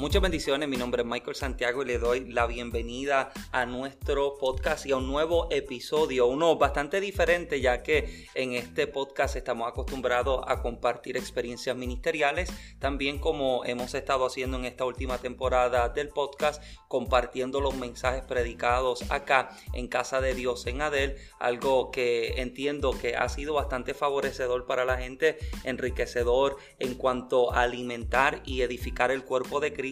muchas bendiciones, mi nombre es Michael Santiago y le doy la bienvenida a nuestro podcast y a un nuevo episodio, uno bastante diferente ya que en este podcast estamos acostumbrados a compartir experiencias ministeriales, también como hemos estado haciendo en esta última temporada del podcast, compartiendo los mensajes predicados acá en Casa de Dios en Adel, algo que entiendo que ha sido bastante favorecedor para la gente, enriquecedor en cuanto a alimentar y edificar el cuerpo de Cristo,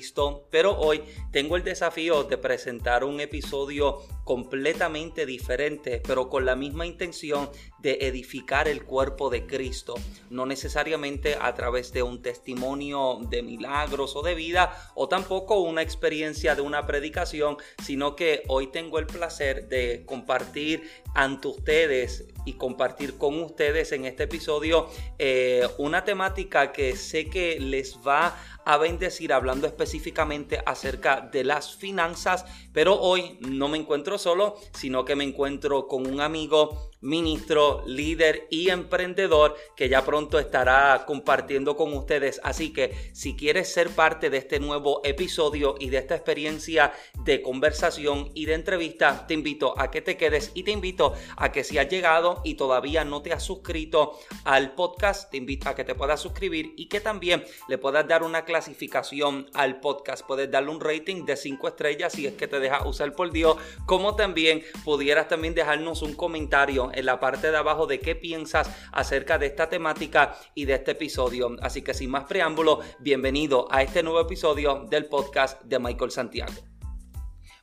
pero hoy tengo el desafío de presentar un episodio completamente diferente, pero con la misma intención de edificar el cuerpo de Cristo, no necesariamente a través de un testimonio de milagros o de vida, o tampoco una experiencia de una predicación, sino que hoy tengo el placer de compartir ante ustedes y compartir con ustedes en este episodio eh, una temática que sé que les va a bendecir hablando específicamente acerca de las finanzas, pero hoy no me encuentro solo, sino que me encuentro con un amigo ministro, líder y emprendedor que ya pronto estará compartiendo con ustedes. Así que si quieres ser parte de este nuevo episodio y de esta experiencia de conversación y de entrevista, te invito a que te quedes y te invito a que si has llegado y todavía no te has suscrito al podcast, te invito a que te puedas suscribir y que también le puedas dar una clasificación al podcast. Puedes darle un rating de 5 estrellas si es que te deja usar por Dios, como también pudieras también dejarnos un comentario en la parte de abajo de qué piensas acerca de esta temática y de este episodio. Así que sin más preámbulo, bienvenido a este nuevo episodio del podcast de Michael Santiago.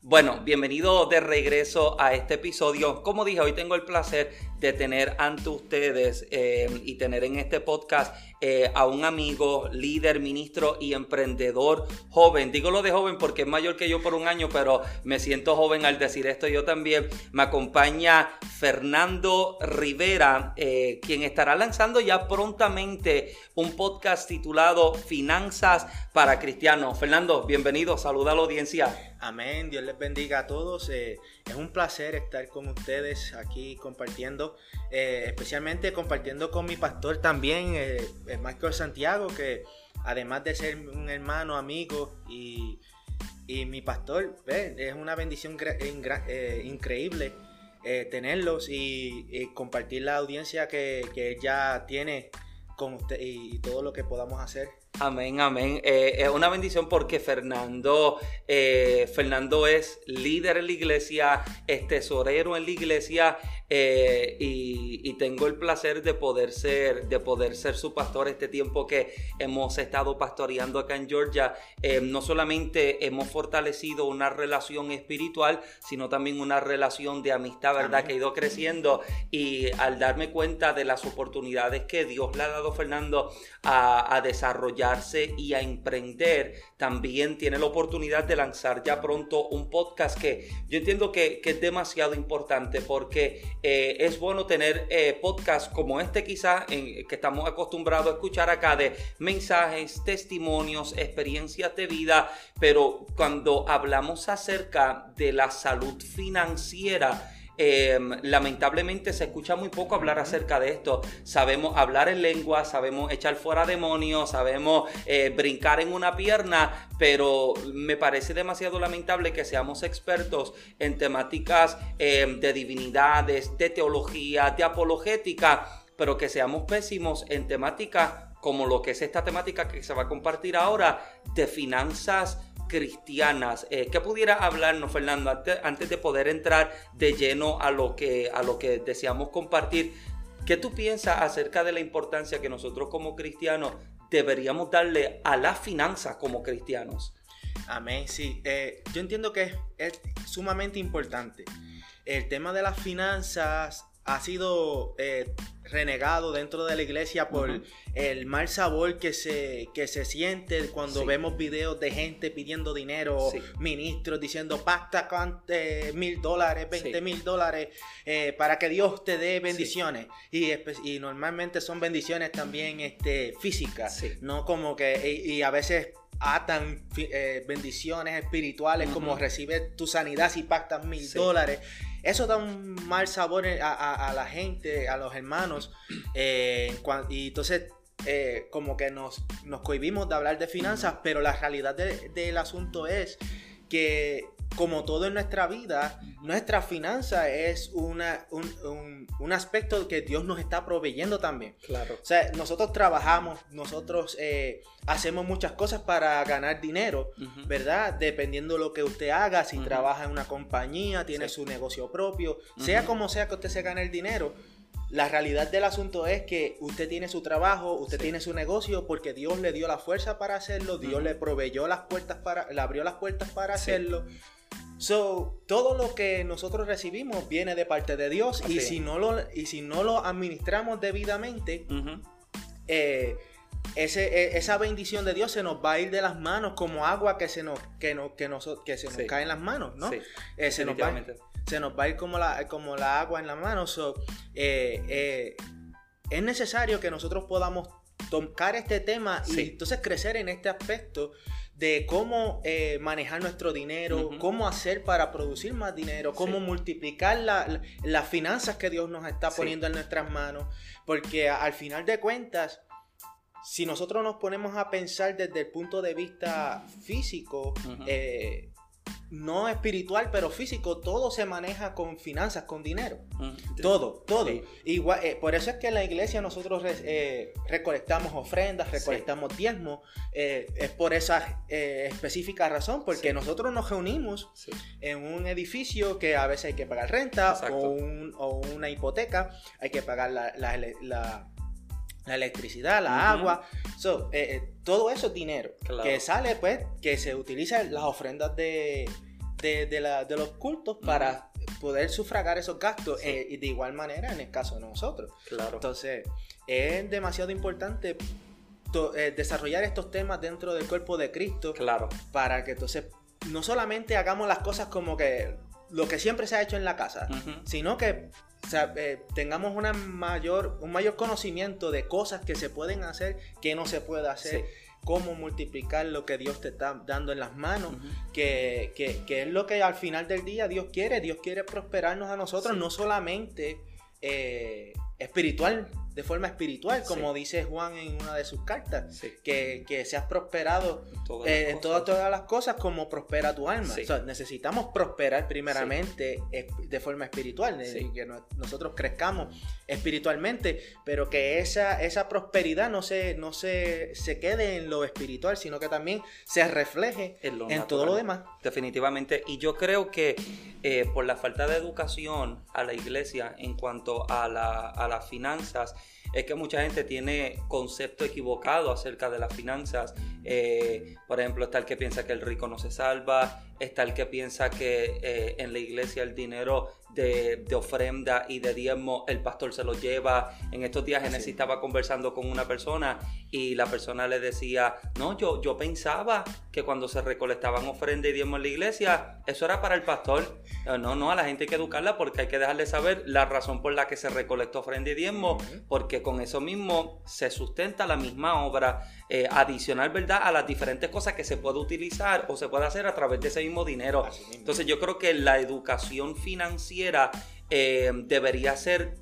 Bueno, bienvenido de regreso a este episodio. Como dije, hoy tengo el placer de tener ante ustedes eh, y tener en este podcast eh, a un amigo, líder, ministro y emprendedor joven. Digo lo de joven porque es mayor que yo por un año, pero me siento joven al decir esto yo también. Me acompaña Fernando Rivera, eh, quien estará lanzando ya prontamente un podcast titulado Finanzas para Cristianos. Fernando, bienvenido, saluda a la audiencia. Amén, Dios les bendiga a todos. es un placer estar con ustedes aquí compartiendo eh, especialmente compartiendo con mi pastor también, eh, Michael Santiago, que además de ser un hermano, amigo y, mi pastor, es una bendición eh, increíble eh, tenerlos y, compartir la audiencia que, que ya tiene con usted y todo lo que podamos hacer. Amén, amén. Eh, es una bendición porque Fernando, eh, Fernando es líder en la iglesia, es tesorero en la iglesia eh, y, tengo el placer de poder ser, de poder ser su pastor este tiempo que hemos estado pastoreando acá en Georgia. no solamente hemos fortalecido una relación espiritual, sino también una relación de amistad, ¿verdad? Que ha ido creciendo y al darme cuenta de las oportunidades que Dios le ha dado a Fernando a desarrollar y a emprender, también tiene la oportunidad de lanzar ya pronto un podcast que yo entiendo que, es demasiado importante porque eh, es bueno tener eh, podcasts como este quizás que estamos acostumbrados a escuchar acá de mensajes, testimonios, experiencias de vida, pero cuando hablamos acerca de la salud financiera, Em, lamentablemente se escucha muy poco hablar acerca de esto. Sabemos hablar en lengua, sabemos echar fuera demonios, sabemos eh, brincar en una pierna, pero me parece demasiado lamentable que seamos expertos en temáticas em, de divinidades, de teología, de apologética, pero que seamos pésimos en temáticas como lo que es esta temática que se va a compartir ahora de finanzas cristianas. Eh, ¿Qué pudiera hablarnos, Fernando, antes, de poder entrar de lleno a lo que, a lo que deseamos compartir? ¿Qué tú piensas acerca de la importancia que nosotros como cristianos deberíamos darle a las finanzas como cristianos? Amén, sí. Eh, yo entiendo que es sumamente importante. El tema de las finanzas ha sido eh, renegado dentro de la iglesia por el mal sabor que se, que se siente cuando vemos videos de gente pidiendo dinero, ministros diciendo pasta con eh, mil dólares, veinte mil dólares, eh, para que Dios te dé bendiciones. Y, y, normalmente son bendiciones también este, físicas, no como que, y, a veces atan bendiciones espirituales como recibir tu sanidad si pactas mil dólares. Eso da un mal sabor a, la gente, a los hermanos. Eh, y entonces eh, como que nos, nos cohibimos de hablar de finanzas, pero la realidad del asunto es que como todo en nuestra vida, nuestra finanza es una, un, aspecto que Dios nos está proveyendo también. Claro. O sea, nosotros trabajamos, nosotros eh, hacemos muchas cosas para ganar dinero, ¿verdad? Dependiendo lo que usted haga, si trabaja en una compañía, tiene su negocio propio, sea como sea que usted se gane el dinero. La realidad del asunto es que usted tiene su trabajo, usted tiene su negocio porque Dios le dio la fuerza para hacerlo, Dios le proveyó las puertas para, le abrió las puertas para hacerlo. So, todo lo que nosotros recibimos viene de parte de Dios y si, no lo, y si no lo administramos debidamente, eh, ese, e, esa bendición de Dios se nos va a ir de las manos como agua que se nos, que que que se nos cae en las manos, ¿no? Eh, se, nos va, se, nos va, a ir como la, como la agua en las manos. So, eh, es necesario que nosotros podamos tocar este tema y entonces crecer en este aspecto de cómo eh, manejar nuestro dinero, cómo hacer para producir más dinero, cómo multiplicar las finanzas que Dios nos está poniendo en nuestras manos, porque al final de cuentas, si nosotros nos ponemos a pensar desde el punto de vista físico, no espiritual, pero físico, todo se maneja con finanzas, con dinero. Todo, todo. Igual, eh, por eso es que en la iglesia nosotros eh, recolectamos ofrendas, recolectamos diezmos. Eh, es por esa específica razón, porque nosotros nos reunimos en un edificio que a veces hay que pagar renta o, una hipoteca, hay que pagar la, la la electricidad, la agua, so, eh, eh, todo eso es dinero que sale, pues, que se utiliza las ofrendas de, de, los cultos para poder sufragar esos gastos eh, y de igual manera en el caso de nosotros. Claro. Entonces, es demasiado importante desarrollar estos temas dentro del cuerpo de Cristo. Claro. Para que entonces no solamente hagamos las cosas como que lo que siempre se ha hecho en la casa, sino que eh, tengamos una mayor, un mayor conocimiento de cosas que se pueden hacer, que no se puede hacer. cómo multiplicar lo que Dios te está dando en las manos, que, es lo que al final del día Dios quiere. Dios quiere prosperarnos a nosotros, no solamente eh, espiritual, de forma espiritual, como dice Juan en una de sus cartas, que, que seas prosperado en todas, eh, todas, las cosas como prospera tu alma. necesitamos prosperar primeramente de forma espiritual, que nosotros crezcamos espiritualmente, pero que esa, esa prosperidad no, se, no se, se quede en lo espiritual, sino que también se refleje en, todo lo demás. Definitivamente, y yo creo que eh, por la falta de educación a la iglesia en cuanto a, la, a las finanzas, es que mucha gente tiene concepto equivocado acerca de las finanzas. Eh, por ejemplo, está el que piensa que el rico no se salva, está el que piensa que eh, en la iglesia el dinero de, ofrenda y de diezmo el pastor se lo lleva. En estos días Genesis estaba conversando con una persona y la persona le decía, no, yo, yo pensaba que cuando se recolectaban ofrenda y diezmo en la iglesia, eso era para el pastor. No, no, a la gente hay que educarla porque hay que dejarle saber la razón por la que se recolectó ofrenda y diezmo, porque con eso mismo se sustenta la misma obra eh, adicional, ¿verdad? A las diferentes cosas que se puede utilizar o se puede hacer a través de ese mismo dinero. Entonces yo creo que la educación financiera eh, debería ser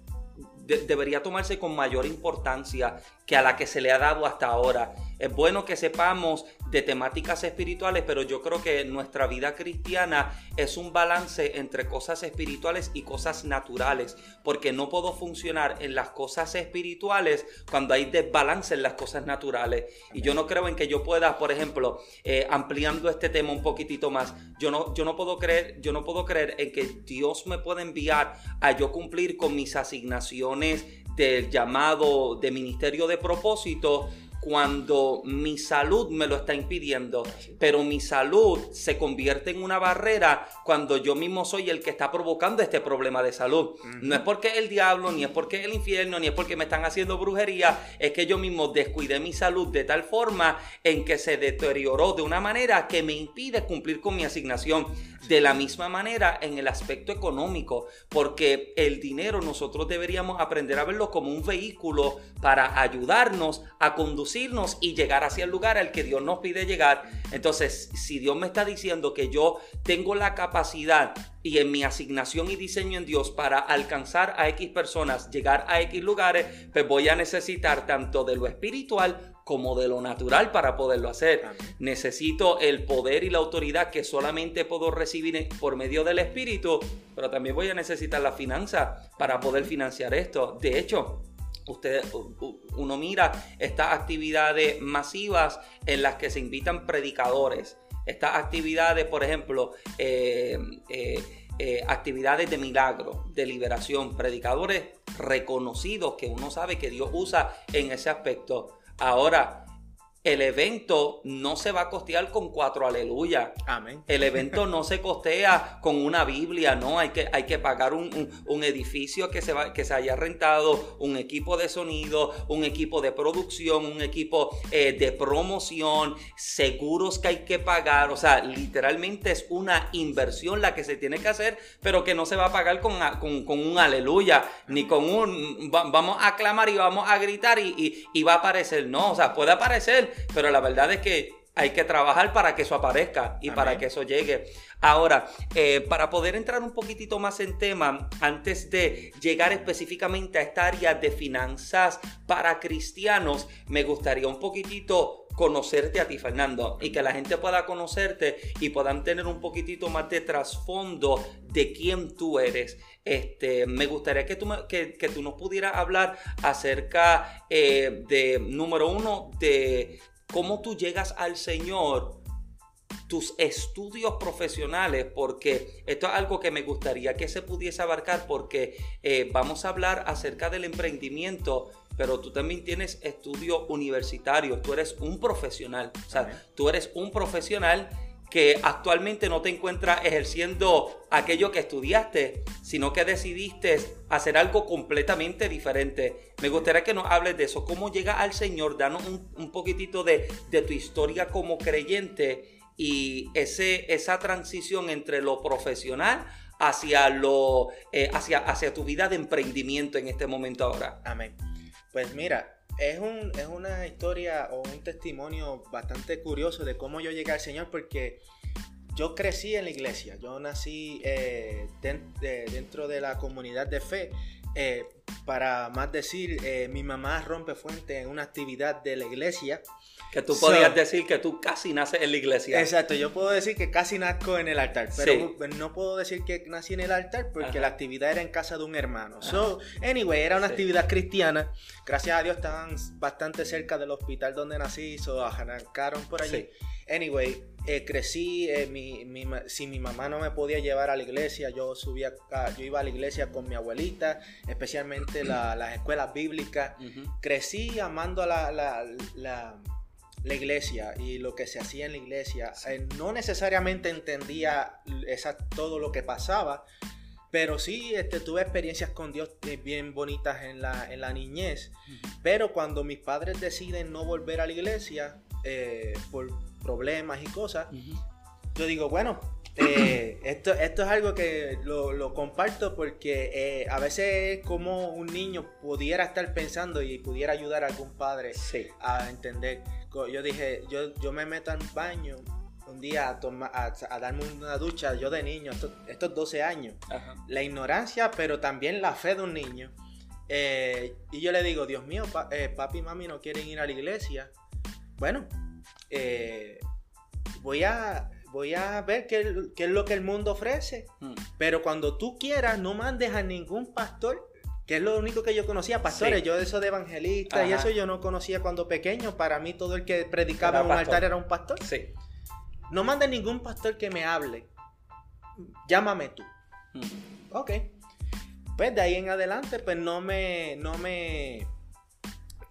debería tomarse con mayor importancia que a la que se le ha dado hasta ahora. Es bueno que sepamos de temáticas espirituales, pero yo creo que nuestra vida cristiana es un balance entre cosas espirituales y cosas naturales, porque no puedo funcionar en las cosas espirituales cuando hay desbalance en las cosas naturales. Y yo no creo en que yo pueda, por ejemplo, eh, ampliando este tema un poquitito más, yo no, yo no puedo creer, yo no puedo creer en que Dios me pueda enviar a yo cumplir con mis asignaciones del llamado de ministerio de propósito cuando mi salud me lo está impidiendo, pero mi salud se convierte en una barrera cuando yo mismo soy el que está provocando este problema de salud. No es porque el diablo, ni es porque el infierno, ni es porque me están haciendo brujería, es que yo mismo descuidé mi salud de tal forma en que se deterioró de una manera que me impide cumplir con mi asignación. De la misma manera en el aspecto económico, porque el dinero nosotros deberíamos aprender a verlo como un vehículo para ayudarnos a conducir conducirnos y llegar hacia el lugar al que Dios nos pide llegar. Entonces, si Dios me está diciendo que yo tengo la capacidad y en mi asignación y diseño en Dios para alcanzar a X personas, llegar a X lugares, pues voy a necesitar tanto de lo espiritual como de lo natural para poderlo hacer. Necesito el poder y la autoridad que solamente puedo recibir por medio del Espíritu, pero también voy a necesitar la finanza para poder financiar esto. De hecho, usted, uno mira estas actividades masivas en las que se invitan predicadores. Estas actividades, por ejemplo, eh, eh, eh, actividades de milagro, de liberación, predicadores reconocidos que uno sabe que Dios usa en ese aspecto. Ahora, el evento no se va a costear con cuatro aleluya. Amén. El evento no se costea con una Biblia, ¿no? Hay que, hay que pagar un, edificio que se, va, que se haya rentado, un equipo de sonido, un equipo de producción, un equipo eh, de promoción, seguros que hay que pagar. O sea, literalmente es una inversión la que se tiene que hacer, pero que no se va a pagar con, con, un aleluya, ni con un vamos a clamar y vamos a gritar y, y va a aparecer. No, o sea, puede aparecer pero la verdad es que hay que trabajar para que eso aparezca y para que eso llegue. Ahora, eh, para poder entrar un poquitito más en tema, antes de llegar específicamente a esta área de finanzas para cristianos, me gustaría un poquitito conocerte a ti, Fernando, y que la gente pueda conocerte y puedan tener un poquitito más de trasfondo de quién tú eres. Este, me gustaría que tú, que, tú nos pudieras hablar acerca eh, de, número uno, de cómo tú llegas al Señor, tus estudios profesionales, porque esto es algo que me gustaría que se pudiese abarcar, porque eh, vamos a hablar acerca del emprendimiento, pero tú también tienes estudios universitarios, tú eres un profesional, o sea, tú eres un profesional que actualmente no te encuentras ejerciendo aquello que estudiaste, sino que decidiste hacer algo completamente diferente. Me gustaría que nos hables de eso, cómo llega al Señor, danos un, poquitito de, tu historia como creyente y ese, esa transición entre lo profesional hacia, lo, eh, hacia, hacia tu vida de emprendimiento en este momento ahora. Amén. Pues mira, es, un, es una historia o un testimonio bastante curioso de cómo yo llegué al Señor porque yo crecí en la iglesia, yo nací eh, dentro de la comunidad de fe. Eh, para más decir, eh, mi mamá rompe fuente en una actividad de la iglesia. Que tú podías decir que tú casi naces en la iglesia. Exacto, yo puedo decir que casi nazco en el altar, pero no puedo decir que nací en el altar porque la actividad era en casa de un hermano. So, anyway, era una actividad cristiana. Gracias a Dios estaban bastante cerca del hospital donde nací, so arrancaron por allí. Anyway, eh, crecí, eh, si mi mamá no me podía llevar a la iglesia, yo subía, yo iba a la iglesia con mi abuelita, especialmente las escuelas bíblicas. Crecí amando a la, la, iglesia y lo que se hacía en la iglesia. Eh, no necesariamente entendía esa, todo lo que pasaba, pero sí este, tuve experiencias con Dios bien bonitas en la, en la niñez. Pero cuando mis padres deciden no volver a la iglesia, por problemas y cosas, yo digo, bueno, eh, esto, esto es algo que lo, comparto porque eh, a veces es como un niño pudiera estar pensando y pudiera ayudar a algún padre a entender. Yo dije, yo, yo me meto al baño un día a, a, darme una ducha, yo de niño, estos, 12 años, la ignorancia, pero también la fe de un niño. Eh, y yo le digo, Dios mío, papi y mami no quieren ir a la iglesia. Bueno, eh, voy, a, voy a ver qué, es lo que el mundo ofrece. Hmm. Pero cuando tú quieras, no mandes a ningún pastor que es lo único que yo conocía, pastores, yo de eso de evangelista y eso yo no conocía cuando pequeño, para mí todo el que predicaba en un altar era un pastor. Sí. No mandes ningún pastor que me hable, llámame tú. Hmm. Ok. Pues de ahí en adelante, pues no me, no me,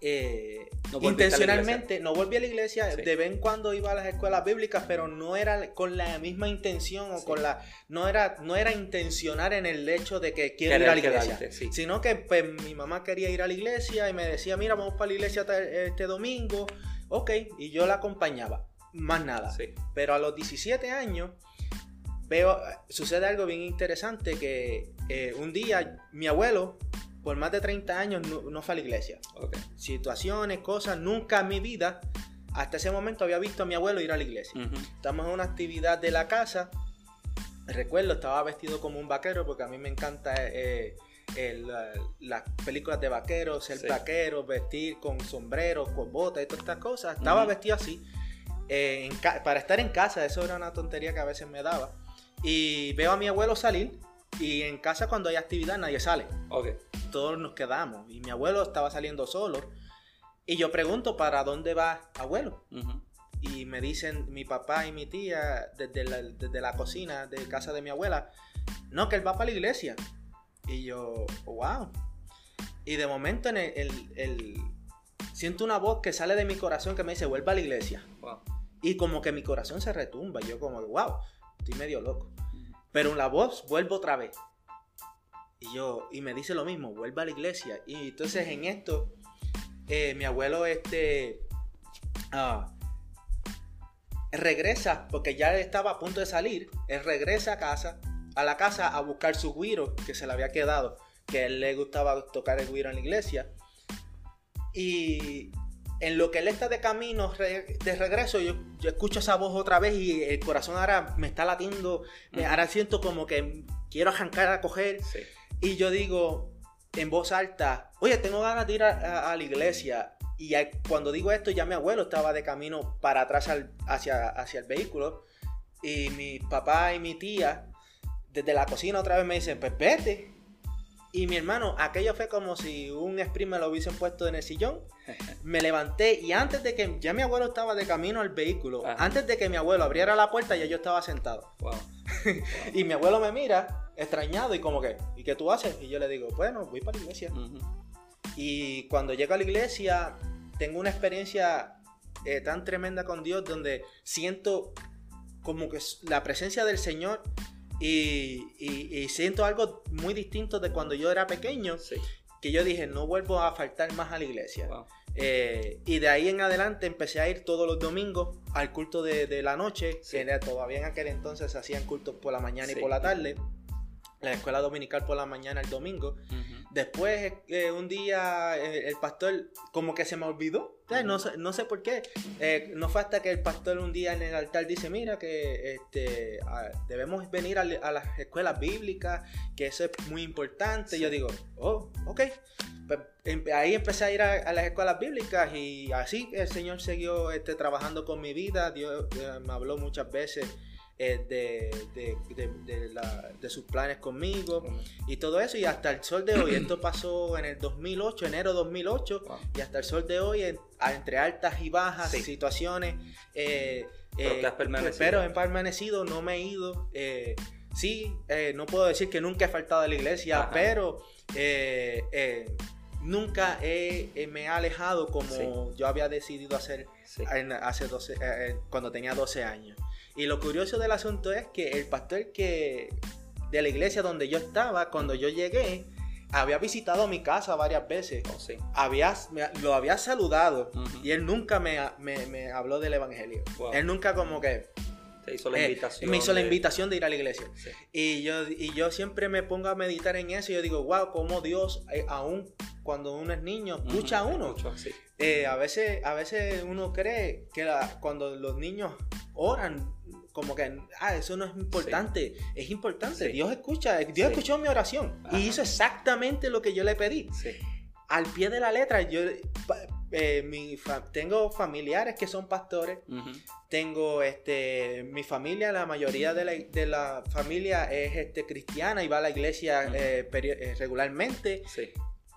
eh, intencionalmente no volví a la iglesia, de vez en cuando iba a las escuelas bíblicas, pero no era con la misma intención o con la no era no era intencionar en el hecho de que quiero ir a la iglesia, sino que pues, mi mamá quería ir a la iglesia y me decía, "Mira, vamos para la iglesia este domingo." Ok, y yo la acompañaba, más nada. Pero a los 17 años veo sucede algo bien interesante que eh, un día mi abuelo por más de 30 años no, fue a la iglesia. Situaciones, cosas, nunca en mi vida, hasta ese momento había visto a mi abuelo ir a la iglesia. Estamos en una actividad de la casa. Recuerdo, estaba vestido como un vaquero porque a mí me encanta eh, las películas de vaqueros, ser vaquero, vestir con sombrero, con botas y todas estas cosas. Estaba vestido así. Eh, para estar en casa, eso era una tontería que a veces me daba. Y veo a mi abuelo salir y en casa cuando hay actividad nadie sale. Okay. Todos nos quedamos. Y mi abuelo estaba saliendo solo. Y yo pregunto, ¿para dónde va abuelo? Y me dicen mi papá y mi tía desde la, desde la cocina de casa de mi abuela, no, que él va para la iglesia. Y yo, wow. Y de momento en el, siento una voz que sale de mi corazón que me dice, vuelva a la iglesia. Y como que mi corazón se retumba. Yo como, wow, estoy medio loco. Pero en la voz vuelvo otra vez. Y yo, y me dice lo mismo, vuelva a la iglesia. Y entonces en esto, eh, mi abuelo este, ah, regresa, porque ya estaba a punto de salir, él regresa a casa, a la casa a buscar su guiro que se le había quedado, que él le gustaba tocar el guiro en la iglesia. Y en lo que él está de camino de regreso, yo, escucho esa voz otra vez y el corazón ahora me está latiendo, ahora siento como que quiero arrancar a coger. Y yo digo en voz alta, oye, tengo ganas de ir a, la iglesia. Y cuando digo esto, ya mi abuelo estaba de camino para atrás hacia, hacia el vehículo. Y mi papá y mi tía, desde la cocina otra vez me dicen, pues vete. Y mi hermano, aquello fue como si un sprint lo hubiesen puesto en el sillón. Me levanté y antes de que ya mi abuelo estaba de camino al vehículo, antes de que mi abuelo abriera la puerta, ya yo estaba sentado. y mi abuelo me mira, extrañado, y como que, ¿y qué tú haces? Y yo le digo, bueno, voy para la iglesia. Y cuando llego a la iglesia, tengo una experiencia eh, tan tremenda con Dios donde siento como que la presencia del Señor y, siento algo muy distinto de cuando yo era pequeño, que yo dije, no vuelvo a faltar más a la iglesia. Eh, y de ahí en adelante empecé a ir todos los domingos al culto de, la noche, que todavía en aquel entonces se hacían cultos por la mañana y por la tarde. La escuela dominical por la mañana el domingo. Después, eh, un día, eh, el pastor como que se me olvidó. no, sé, no sé por qué. Eh, no fue hasta que el pastor un día en el altar dice, mira, que este, debemos venir a, las escuelas bíblicas, que eso es muy importante. Yo digo, oh, ok. Pues, em, ahí empecé a ir a, las escuelas bíblicas y así el Señor siguió este, trabajando con mi vida. Dios me habló muchas veces eh, de, sus planes conmigo y todo eso. Y hasta el sol de hoy, esto pasó en el 2008, enero 2008, y hasta el sol de hoy, entre altas y bajas situaciones. Eh, pero, eh, pero he permanecido, no me he ido. sí, no puedo decir que nunca he faltado a la iglesia, pero nunca me he alejado como yo había decidido hacer hace 12, cuando tenía 12 años. Y lo curioso del asunto es que el pastor que de la iglesia donde yo estaba, cuando yo llegué, había visitado mi casa varias veces. Oh, sí. había, lo había saludado y él nunca me, me, habló del evangelio. Él nunca como que... Te hizo la eh, invitación. me hizo la invitación de ir a la iglesia. Y, yo, y yo siempre me pongo a meditar en eso y yo digo, wow, cómo Dios, eh, aún cuando uno es niño, escucha a uno. Eh, a, veces, a veces uno cree que cuando los niños oran, como que, ah, eso no es importante. Es importante. Dios escucha, Dios escuchó mi oración y hizo exactamente lo que yo le pedí. Al pie de la letra, yo eh, mi tengo familiares que son pastores, tengo este, mi familia, la mayoría de la, de la, familia es este, cristiana y va a la iglesia eh, regularmente.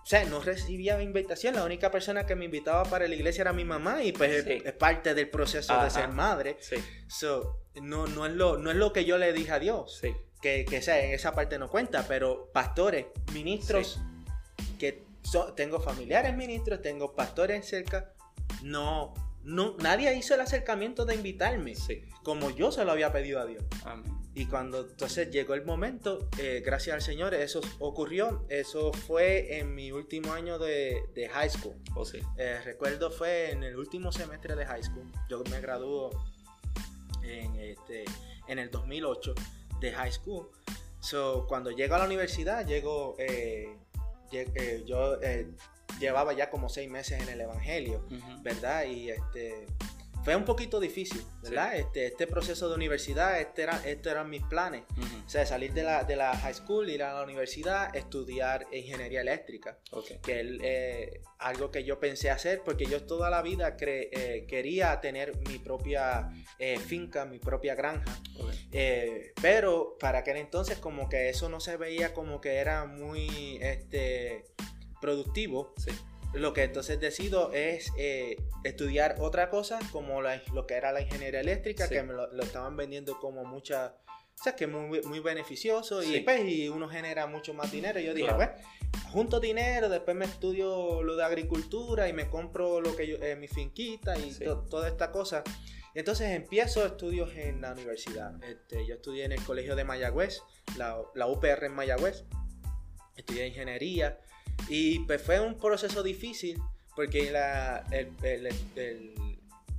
O sea, no recibía invitación. La única persona que me invitaba para la iglesia era mi mamá y pues es, parte del proceso de ser madre. Sí. no, no, es lo, no es lo que yo le dije a Dios. Sí. Que, que sea, en esa parte no cuenta, pero pastores, ministros, que tengo familiares ministros, tengo pastores cerca, no, no, nadie hizo el acercamiento de invitarme como yo se lo había pedido a Dios. Amén. Y cuando entonces llegó el momento, eh, gracias al Señor, eso ocurrió. Eso fue en mi último año de, high school. Oh, sí. Eh, recuerdo fue en el último semestre de high school. Yo me graduó en, este, en el 2008 de high school. So, cuando llego a la universidad, llego, eh, eh, yo llevaba ya como seis meses en el Evangelio, ¿verdad? Y este, fue un poquito difícil, ¿verdad? Este, este proceso de universidad, este era, estos eran mis planes. O sea, salir de la, de la high school, ir a la universidad, estudiar ingeniería eléctrica. Que es eh, algo que yo pensé hacer porque yo toda la vida eh, quería tener mi propia eh, finca, mi propia granja. pero para aquel entonces como que eso no se veía como que era muy este, productivo. Sí lo que entonces decido es eh, estudiar otra cosa como lo que era la ingeniería eléctrica, que me lo, estaban vendiendo como mucha, o sea, que es muy, muy beneficioso y, pues, y uno genera mucho más dinero. Y yo dije, pues, junto dinero, después me estudio lo de agricultura y me compro lo que yo, eh, mi finquita y toda esta cosa. Y entonces empiezo estudios en la universidad. Este, yo estudié en el colegio de Mayagüez, la, la UPR en Mayagüez. Estudié ingeniería y pues fue un proceso difícil porque la,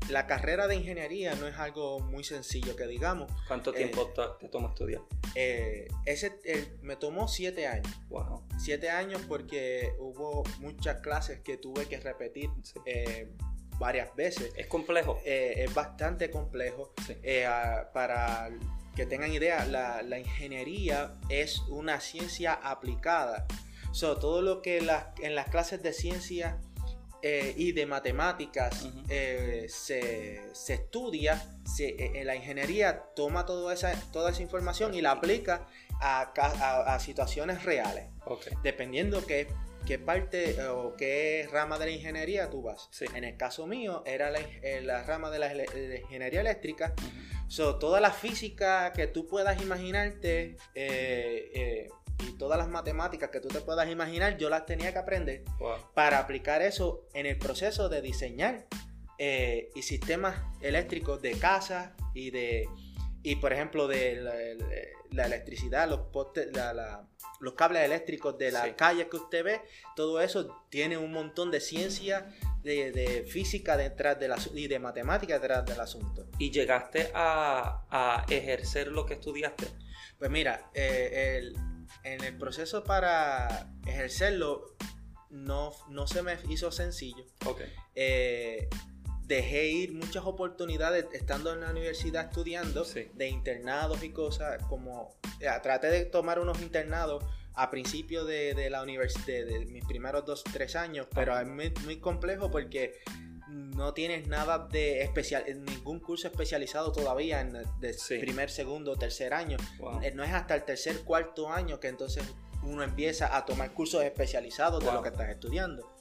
la carrera de ingeniería no es algo muy sencillo que digamos. ¿Cuánto tiempo eh, te tomó estudiar? Eh, ese me tomó siete años. Wow. Siete años porque hubo muchas clases que tuve que repetir eh, varias veces. ¿Es complejo? es bastante complejo. para que tengan idea, la, la ingeniería es una ciencia aplicada todo lo que en las clases de ciencia eh, y de matemáticas eh, se, estudia, en eh, la ingeniería toma toda esa, toda esa información y la aplica a, situaciones reales. Dependiendo qué, qué parte o qué rama de la ingeniería tú vas. En el caso mío era la, rama de la, ingeniería eléctrica. toda la física que tú puedas imaginarte y todas las matemáticas que tú te puedas imaginar, yo las tenía que aprender para aplicar eso en el proceso de diseñar eh, y sistemas eléctricos de casa y de y por ejemplo de la, electricidad, los postes, los cables eléctricos de las calles que usted ve, todo eso tiene un montón de ciencia, de, física detrás de la, y de matemática detrás del asunto. ¿Y llegaste a, ejercer lo que estudiaste? Pues mira, eh, el, en el proceso para ejercerlo no, no se me hizo sencillo. Eh, dejé ir muchas oportunidades estando en la universidad estudiando de internados y cosas como eh, traté de tomar unos internados a principio de, la universidad de, mis primeros dos tres años pero es muy, complejo porque no tienes nada de especial, ningún curso especializado todavía en de primer, segundo, tercer año. Eh, no es hasta el tercer, cuarto año que entonces uno empieza a tomar cursos especializados de lo que estás estudiando.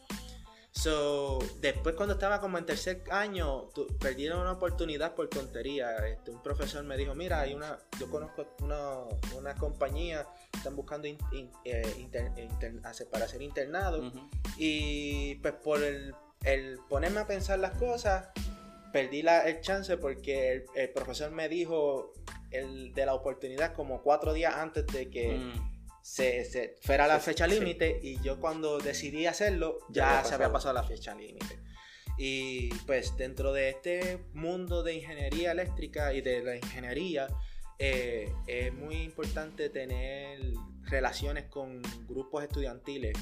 So, después cuando estaba como en tercer año, perdieron una oportunidad por tontería. Este, un profesor me dijo, mira, hay una, yo conozco una, una compañía, están buscando eh, para hacer internado. Y pues por el el ponerme a pensar las cosas, perdí la, el chance porque el, profesor me dijo el, de la oportunidad como cuatro días antes de que mm. se, fuera la fecha límite y yo cuando decidí hacerlo ya, se había pasado la fecha límite. Y pues dentro de este mundo de ingeniería eléctrica y de la ingeniería, eh, es muy importante tener relaciones con grupos estudiantiles.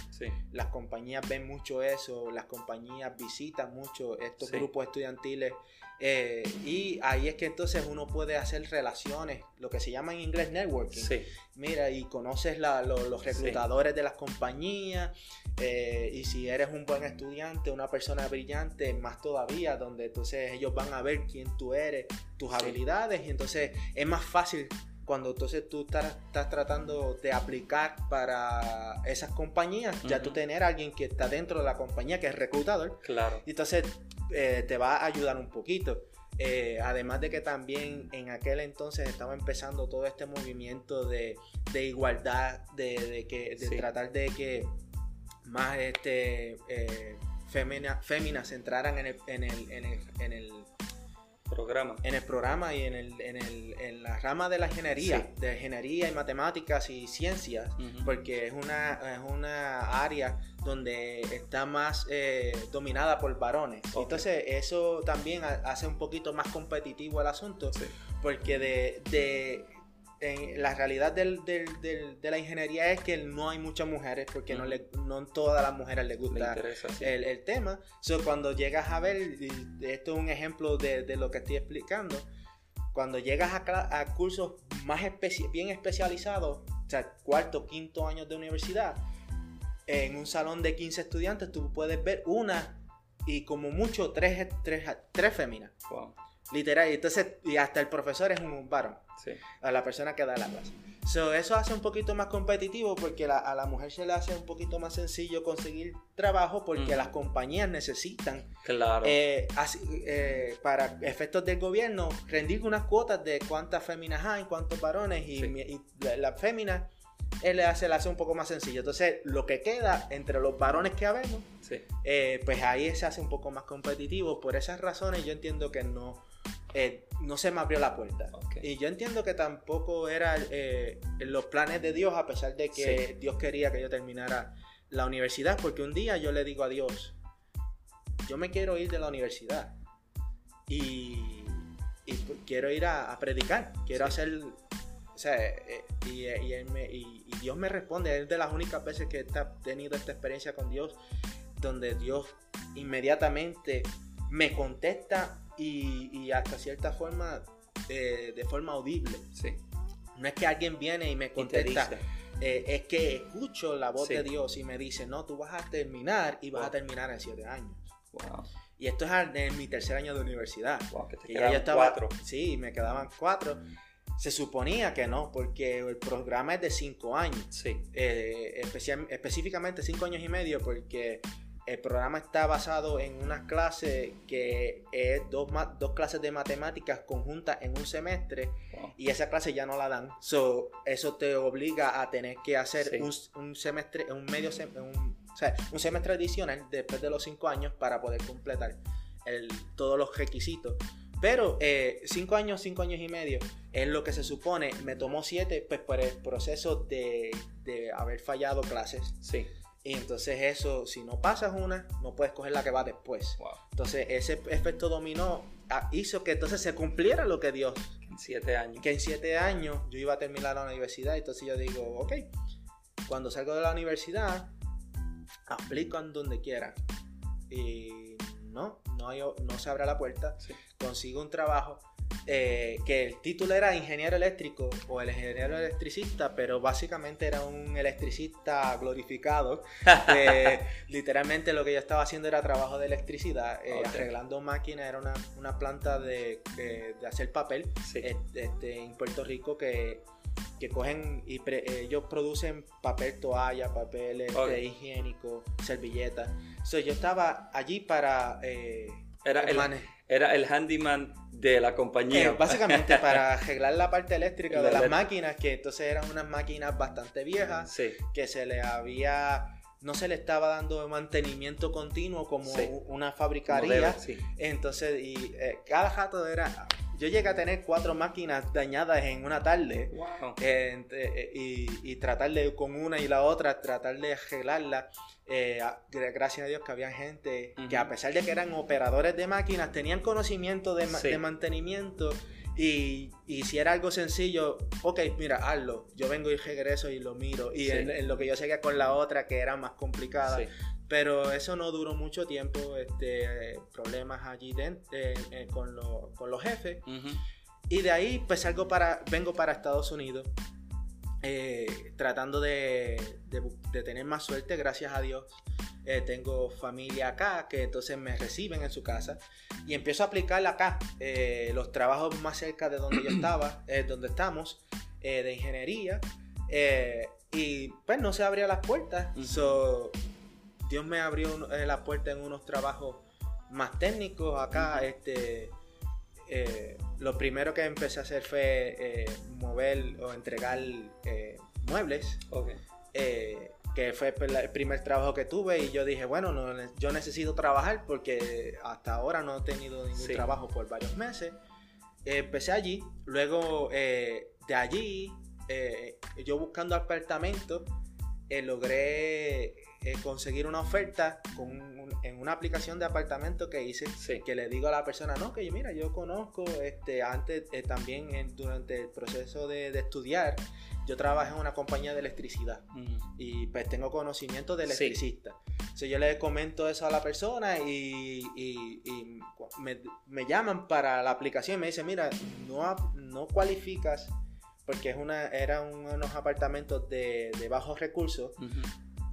Las compañías ven mucho eso, las compañías visitan mucho estos grupos estudiantiles eh, y ahí es que entonces uno puede hacer relaciones, lo que se llama en inglés networking. Mira, y conoces los reclutadores de las compañías eh, y si eres un buen estudiante, una persona brillante, más todavía, donde entonces ellos van a ver quién tú eres, tus habilidades y entonces es más fácil cuando entonces tú estás, tratando de aplicar para esas compañías, ya tú tener a alguien que está dentro de la compañía, que es reclutador. Claro. Y entonces eh, te va a ayudar un poquito. Eh, además de que también en aquel entonces estaba empezando todo este movimiento de, igualdad, de, que, de tratar de que más este, eh, féminas entraran en el, en el, en el programa. En el programa y en, el, en, el, en la rama de la ingeniería, de ingeniería y matemáticas y ciencias, porque es una, es una área donde está más eh, dominada por varones. Entonces eso también hace un poquito más competitivo el asunto, porque de, de la realidad del, de la ingeniería es que no hay muchas mujeres porque no, le, no todas las mujeres les gusta el, tema. So, cuando llegas a ver, esto es un ejemplo de, lo que estoy explicando, cuando llegas a, a cursos más bien especializados, o sea, cuarto, quinto años de universidad, en un salón de 15 estudiantes tú puedes ver una y como mucho tres, tres, tres féminas. Literal, y entonces, y hasta el profesor es un varón. Sí. A la persona que da la clase. So, eso hace un poquito más competitivo porque a la mujer se le hace un poquito más sencillo conseguir trabajo porque las compañías necesitan, claro. Eh, eh, para efectos del gobierno, rendir unas cuotas de cuántas féminas hay, cuántos varones y, las la féminas él le hace, le hace un poco más sencillo. Entonces, lo que queda entre los varones que habemos, eh, pues ahí se hace un poco más competitivo. Por esas razones yo entiendo que no, eh, no se me abrió la puerta. Y yo entiendo que tampoco era eh, los planes de Dios, a pesar de que Dios quería que yo terminara la universidad, porque un día yo le digo a Dios, yo me quiero ir de la universidad y, pues, quiero ir a, predicar, quiero hacer... O sea, y, y, Dios me responde, es de las únicas veces que he tenido esta experiencia con Dios, donde Dios inmediatamente me contesta y, hasta cierta forma, de forma audible. Sí. No es que alguien viene y me contesta. Eh, es que escucho la voz de Dios y me dice, no, tú vas a terminar y vas a terminar en siete años. Y esto es en mi tercer año de universidad. Wow, que te quedaban cuatro. Sí, me quedaban cuatro. Se suponía que no, porque el programa es de cinco años. Sí. Eh, específicamente cinco años y medio, porque el programa está basado en una clase que es dos, dos clases de matemáticas conjuntas en un semestre y esa clase ya no la dan. So, eso te obliga a tener que hacer un, semestre, un medio un, un semestre adicional después de los cinco años para poder completar el, todos los requisitos. Pero eh, cinco años, cinco años y medio es lo que se supone. Me tomó siete pues, por el proceso de, de haber fallado clases. Sí. Y entonces eso, si no pasas una, no puedes coger la que va después. Entonces ese efecto dominó ah, hizo que entonces se cumpliera lo que Dios. En siete años. Que en siete años yo iba a terminar la universidad. Entonces yo digo, ok, cuando salgo de la universidad, aplico en donde quiera. Y no, no, no se abre la puerta. Consigo un trabajo eh, que el título era ingeniero eléctrico o el ingeniero electricista, pero básicamente era un electricista glorificado. literalmente lo que yo estaba haciendo era trabajo de electricidad, eh, arreglando máquinas, era una, planta de, hacer papel este, en Puerto Rico que, cogen y ellos producen papel toalla, papel este, higiénico, servilletas. Yo estaba allí para... Eh, era, el, era el handyman de la compañía. Eh, básicamente para arreglar la parte eléctrica de las máquinas, que entonces eran unas máquinas bastante viejas, que se le había no se le estaba dando mantenimiento continuo como una fabricaría. Entonces, y eh, cada jato era. Yo llegué a tener cuatro máquinas dañadas en una tarde. Eh, y, y, tratar de, con una y la otra, tratar de arreglarla. Eh, gracias a Dios que había gente que a pesar de que eran operadores de máquinas, tenían conocimiento de, mantenimiento y, si era algo sencillo, ok, mira, hazlo, yo vengo y regreso y lo miro. Y en, lo que yo seguía con la otra que era más complicada. Pero eso no duró mucho tiempo, este, problemas allí dentro, eh, eh, con, los jefes. Y de ahí pues salgo para, vengo para Estados Unidos eh, tratando de, tener más suerte, gracias a Dios. Eh, tengo familia acá que entonces me reciben en su casa y empiezo a aplicar acá eh, los trabajos más cerca de donde yo estaba, donde estamos, de ingeniería. y pues no se abrían las puertas. Dios me abrió la puerta en unos trabajos más técnicos acá. este, lo primero que empecé a hacer fue eh, mover o entregar eh, muebles. Eh, que fue el primer trabajo que tuve y yo dije, bueno, yo necesito trabajar porque hasta ahora no he tenido ningún trabajo por varios meses. empecé allí, luego de allí, yo buscando apartamentos, logré eh, conseguir una oferta con en una aplicación de apartamento que hice, que le digo a la persona, no, que mira, yo conozco, este, antes eh, también durante el proceso de, estudiar, yo trabajé en una compañía de electricidad y pues tengo conocimiento de electricista. Sí. yo le comento eso a la persona y, me, llaman para la aplicación y me dicen, mira, no, no cualificas porque es una, eran unos apartamentos de, de bajos recursos.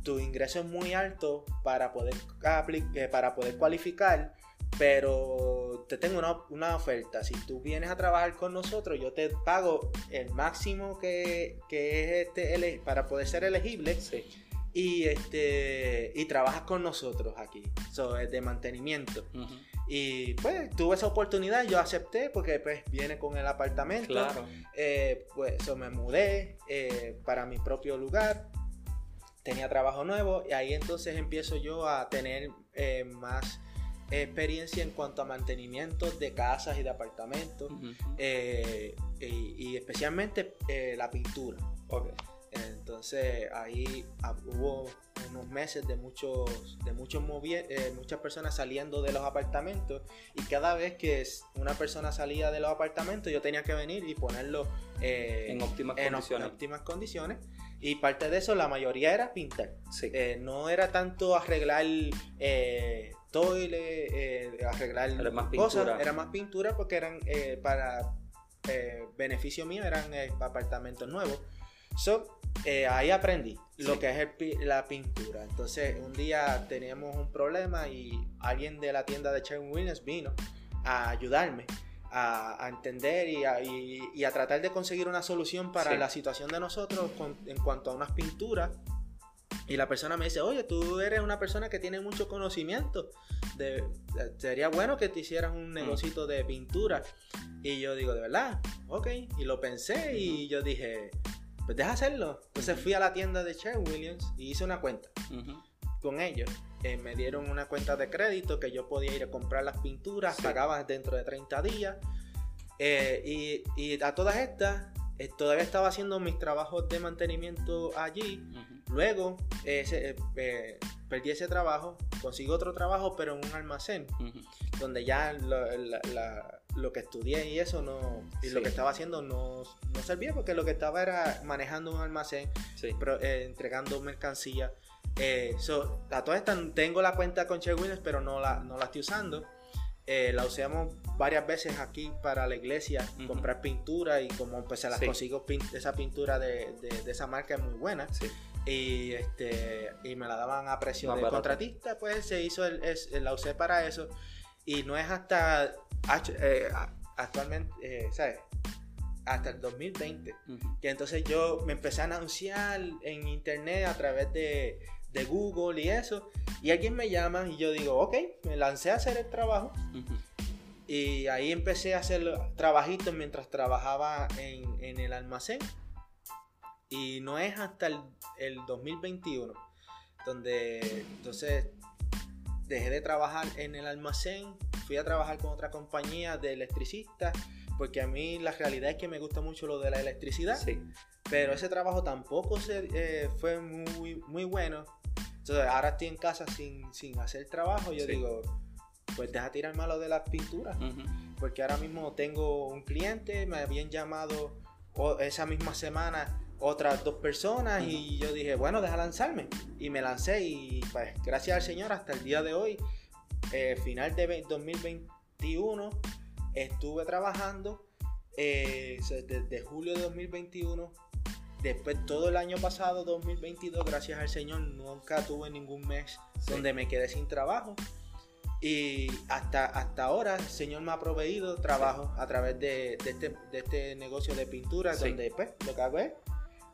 Tu ingreso es muy alto para poder, eh, para poder cualificar, pero te tengo una, oferta. Si tú vienes a trabajar con nosotros, yo te pago el máximo que, es este, para poder ser elegible. Y, este, y trabajas con nosotros aquí. Es de mantenimiento. Y pues tuve esa oportunidad, yo acepté porque pues viene con el apartamento. Claro. Eh, pues me mudé eh, para mi propio lugar. Tenía trabajo nuevo y ahí entonces empiezo yo a tener eh, más experiencia en cuanto a mantenimiento de casas y de apartamentos y, especialmente la pintura. Okay. Entonces ahí ah, hubo unos meses de muchos de muchos eh, muchas personas saliendo de los apartamentos y cada vez que una persona salía de los apartamentos yo tenía que venir y ponerlo eh, en, óptimas condiciones. Y parte de eso la mayoría era pintar. Eh, no era tanto arreglar toile arreglar era más cosas pintura. era más pintura porque eran para beneficio mío eran apartamentos nuevos. So, eh, ahí aprendí lo que es la pintura. Entonces, un día teníamos un problema y alguien de la tienda de Sherwin Williams vino a ayudarme a, entender y a, tratar de conseguir una solución para la situación de nosotros en cuanto a unas pinturas. Y la persona me dice, oye, tú eres una persona que tiene mucho conocimiento. De, sería bueno que te hicieras un mm. negocito de pintura. Y yo digo, de verdad, ok. Y lo pensé y yo dije, pues deja hacerlo. Entonces fui a la tienda de Sherwin Williams y hice una cuenta con ellos. Eh, me dieron una cuenta de crédito que yo podía ir a comprar las pinturas, pagaba dentro de 30 días. Eh, y, a todas estas, eh, todavía estaba haciendo mis trabajos de mantenimiento allí. Luego perdí ese trabajo, consigo otro trabajo, pero en un almacén, donde ya la lo que estudié y eso no y lo que estaba haciendo no, no, servía porque lo que estaba era manejando un almacén eh, entregando mercancía eh, a todas estas tengo la cuenta con Williams pero no la, no la estoy usando. Eh, la usamos varias veces aquí para la iglesia comprar pintura y como pues se las consigo esa pintura de, de, esa marca es muy buena. Y este y me la daban a precio de contratista pues se hizo el, la usé para eso. Y no es hasta eh, actualmente, ¿sabes? Hasta el 2020. Que entonces yo me empecé a anunciar en internet a través de, Google y eso. Y alguien me llama y yo digo, ok, me lancé a hacer el trabajo. Y ahí empecé a hacer trabajitos mientras trabajaba en, el almacén. Y no es hasta el, el 2021 donde entonces dejé de trabajar en el almacén, fui a trabajar con otra compañía de electricistas, porque a mí la realidad es que me gusta mucho lo de la electricidad, sí. pero ese trabajo tampoco se, eh, fue muy, muy bueno. Entonces ahora estoy en casa sin, sin hacer trabajo, yo digo, pues deja tirar malo de las pinturas, porque ahora mismo tengo un cliente, me habían llamado esa misma semana otras dos personas y yo dije, bueno, deja lanzarme. Y me lancé y pues gracias al Señor hasta el día de hoy, eh, final de 2021, estuve trabajando eh, desde julio de 2021. Después todo el año pasado, 2022, gracias al Señor, nunca tuve ningún mes donde me quedé sin trabajo. Y hasta, hasta ahora el Señor me ha proveído trabajo a través de, este, este, negocio de pintura, donde pues lo que hago es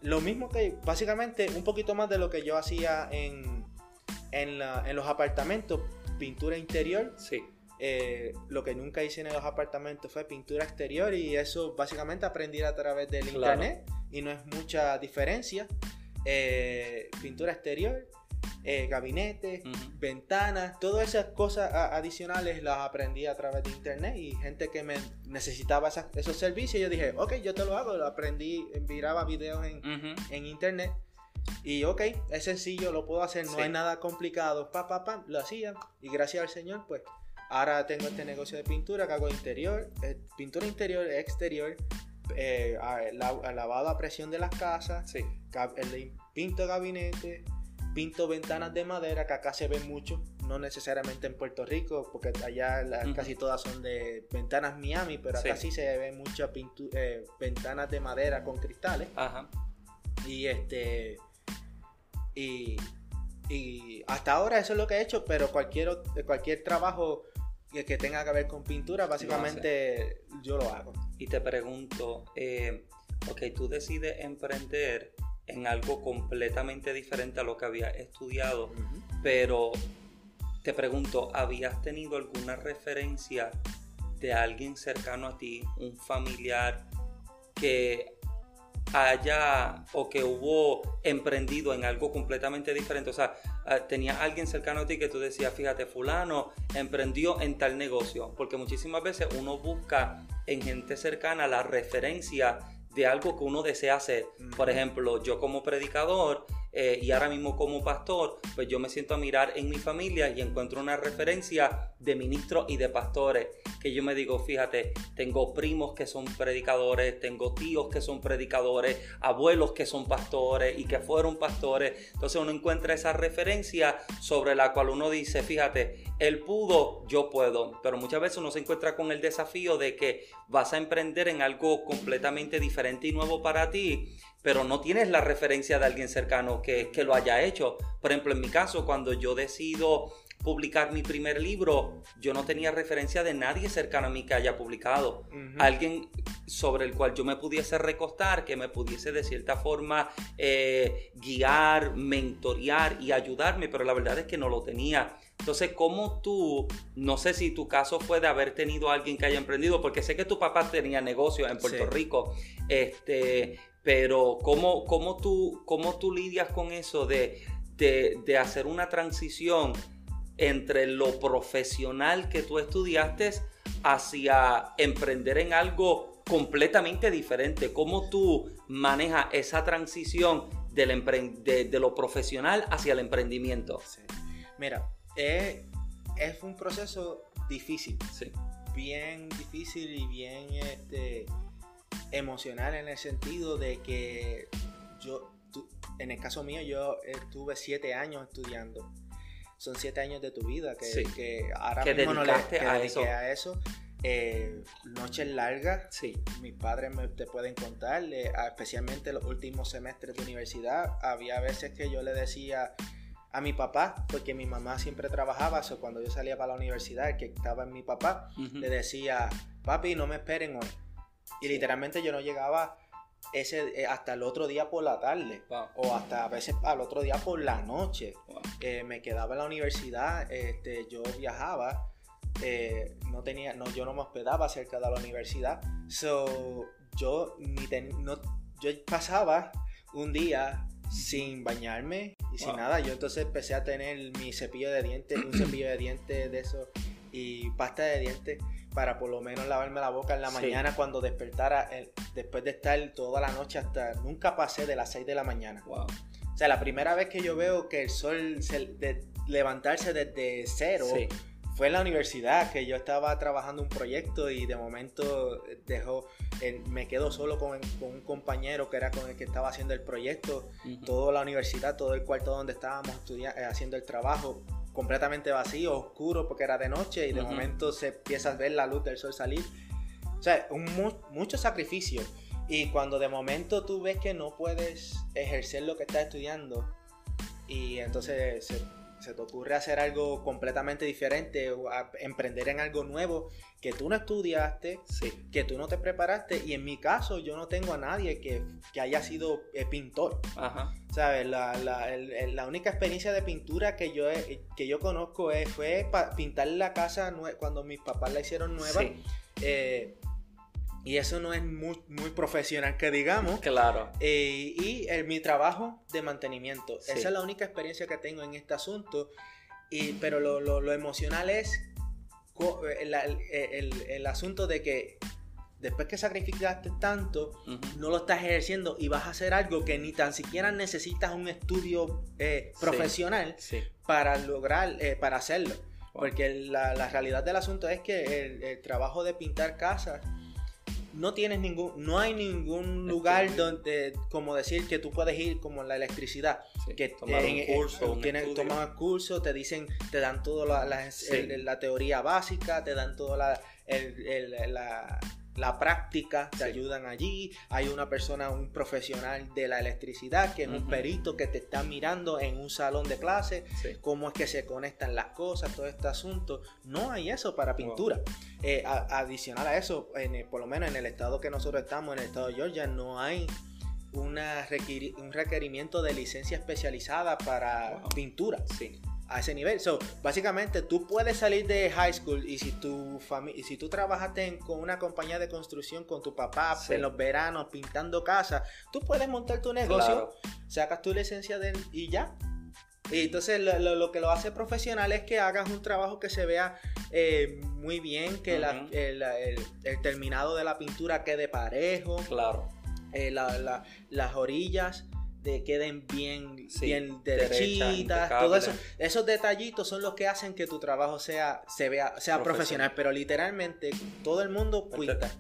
lo mismo que, básicamente, un poquito más de lo que yo hacía en, en, los apartamentos, pintura interior. Sí. Eh, lo que nunca hice en los apartamentos fue pintura exterior y eso básicamente aprendí a través del internet y no es mucha diferencia. Eh, pintura exterior eh, gabinetes, ventanas, todas esas cosas adicionales las aprendí a través de internet y gente que me necesitaba esos servicios, yo dije, ok, yo te lo hago, lo aprendí, miraba videos en, en internet Y ok, es sencillo, lo puedo hacer, no hay nada complicado. Pa, pa, pa, lo hacía. Y gracias al Señor, pues ahora tengo este negocio de pintura que hago interior, eh, pintura interior, exterior, eh, lavado a presión de las casas, sí. pinto gabinete, pinto ventanas de madera, que acá se ve mucho, no necesariamente en Puerto Rico, porque allá casi todas son de ventanas Miami, pero acá sí, se ve muchas eh, ventanas de madera con cristales. Ajá. Y este. Y, y hasta ahora eso es lo que he hecho, pero cualquier, cualquier trabajo que tenga que ver con pintura, básicamente yo lo hago. Y te pregunto, eh, ok, tú decides emprender en algo completamente diferente a lo que había estudiado, pero te pregunto, ¿habías tenido alguna referencia de alguien cercano a ti, un familiar que haya o que hubo emprendido en algo completamente diferente. O sea, ah, tenía alguien cercano a ti que tú decías, fíjate, fulano emprendió en tal negocio. Porque muchísimas veces uno busca en gente cercana la referencia de algo que uno desea hacer. Por ejemplo, yo como predicador eh, y ahora mismo como pastor, pues yo me siento a mirar en mi familia y encuentro una referencia de ministros y de pastores, que yo me digo, fíjate, tengo primos que son predicadores, tengo tíos que son predicadores, abuelos que son pastores y que fueron pastores. Entonces uno encuentra esa referencia sobre la cual uno dice, fíjate, él pudo, yo puedo, pero muchas veces uno se encuentra con el desafío de que vas a emprender en algo completamente diferente y nuevo para ti pero no tienes la referencia de alguien cercano que, lo haya hecho. Por ejemplo, en mi caso, cuando yo decido publicar mi primer libro, yo no tenía referencia de nadie cercano a mí que haya publicado. Alguien sobre el cual yo me pudiese recostar, que me pudiese de cierta forma eh, guiar, mentorear y ayudarme, pero la verdad es que no lo tenía. Entonces, ¿cómo tú, no sé si tu caso fue de haber tenido a alguien que haya emprendido, porque sé que tu papá tenía negocios en Puerto Rico, este, pero ¿cómo, cómo, tú, cómo tú lidias con eso de, de, hacer una transición entre lo profesional que tú estudiaste hacia emprender en algo completamente diferente? ¿Cómo tú manejas esa transición del de, lo profesional hacia el emprendimiento? Mira, es, es, un proceso difícil. Sí. Bien difícil y bien este, emocional en el sentido de que yo, en el caso mío, yo estuve siete años estudiando. Son siete años de tu vida que, que ahora mismo no le a, eso. a eso. Eh, noches largas, sí. mis padres me, te pueden contar, especialmente los últimos semestres de universidad. Había veces que yo le decía a mi papá, porque mi mamá siempre trabajaba, eso cuando yo salía para la universidad, que estaba en mi papá, le decía, papi, no me esperen hoy y literalmente yo no llegaba ese, eh, hasta el otro día por la tarde. O hasta a veces al otro día por la noche. Eh, me quedaba en la universidad, este, yo viajaba, eh, no tenía, no, yo no me hospedaba cerca de la universidad, so, yo, ni no, yo pasaba un día sin bañarme y sin nada. Yo entonces empecé a tener mi cepillo de dientes, un cepillo de dientes de eso y pasta de dientes para por lo menos lavarme la boca en la mañana cuando despertara, después de estar toda la noche hasta, nunca pasé de las 6 de la mañana. Wow. O sea, la primera vez que yo veo que el sol se, de, levantarse desde cero fue en la universidad, que yo estaba trabajando un proyecto y de momento dejó, me quedo solo con, un compañero que era con el que estaba haciendo el proyecto, toda la universidad, todo el cuarto donde estábamos estudiando, haciendo el trabajo completamente vacío, oscuro porque era de noche y de momento se empieza a ver la luz del sol salir. O sea, un, mucho sacrificio. Y cuando de momento tú ves que no puedes ejercer lo que estás estudiando y entonces se se te ocurre hacer algo completamente diferente o emprender en algo nuevo que tú no estudiaste, que tú no te preparaste y en mi caso yo no tengo a nadie que, haya sido eh, pintor. Ajá. ¿Sabes? La, la, única experiencia de pintura que yo, que yo conozco es, fue pintar la casa cuando mis papás la hicieron nueva. Eh, y eso no es muy, muy profesional que digamos. Claro. Eh, y mi trabajo de mantenimiento. Esa es la única experiencia que tengo en este asunto. Y, pero lo, emocional es el, asunto de que después que sacrificaste tanto, no lo estás ejerciendo y vas a hacer algo que ni tan siquiera necesitas un estudio eh, profesional para lograr, eh, para hacerlo. Porque la, realidad del asunto es que el, trabajo de pintar casas no tienes ningún, no hay ningún lugar donde, como decir que tú puedes ir como la electricidad, que tomar un curso, tienes, tomas curso, te dicen, te dan toda la, la, teoría básica, te dan toda la, la la práctica, te ayudan allí. Hay una persona, un profesional de la electricidad, que es un perito que te está mirando en un salón de clase, cómo es que se conectan las cosas, todo este asunto. No hay eso para pintura. Eh, adicional a eso, por lo menos en el estado que nosotros estamos, en el estado de Georgia, no hay una un requerimiento de licencia especializada para pintura. Sí a ese nivel. So, básicamente tú puedes salir de high school y si tu y si tú trabajaste con una compañía de construcción con tu papá en los veranos pintando casas, tú puedes montar tu negocio, sacas tu licencia de, y ya. Y entonces lo, que lo hace profesional es que hagas un trabajo que se vea eh, muy bien, que el, terminado de la pintura quede parejo. Claro. Eh, las orillas queden bien, bien derechitas, todo eso. Esos detallitos son los que hacen que tu trabajo sea, se vea, sea profesional. pero literalmente todo el mundo pinta.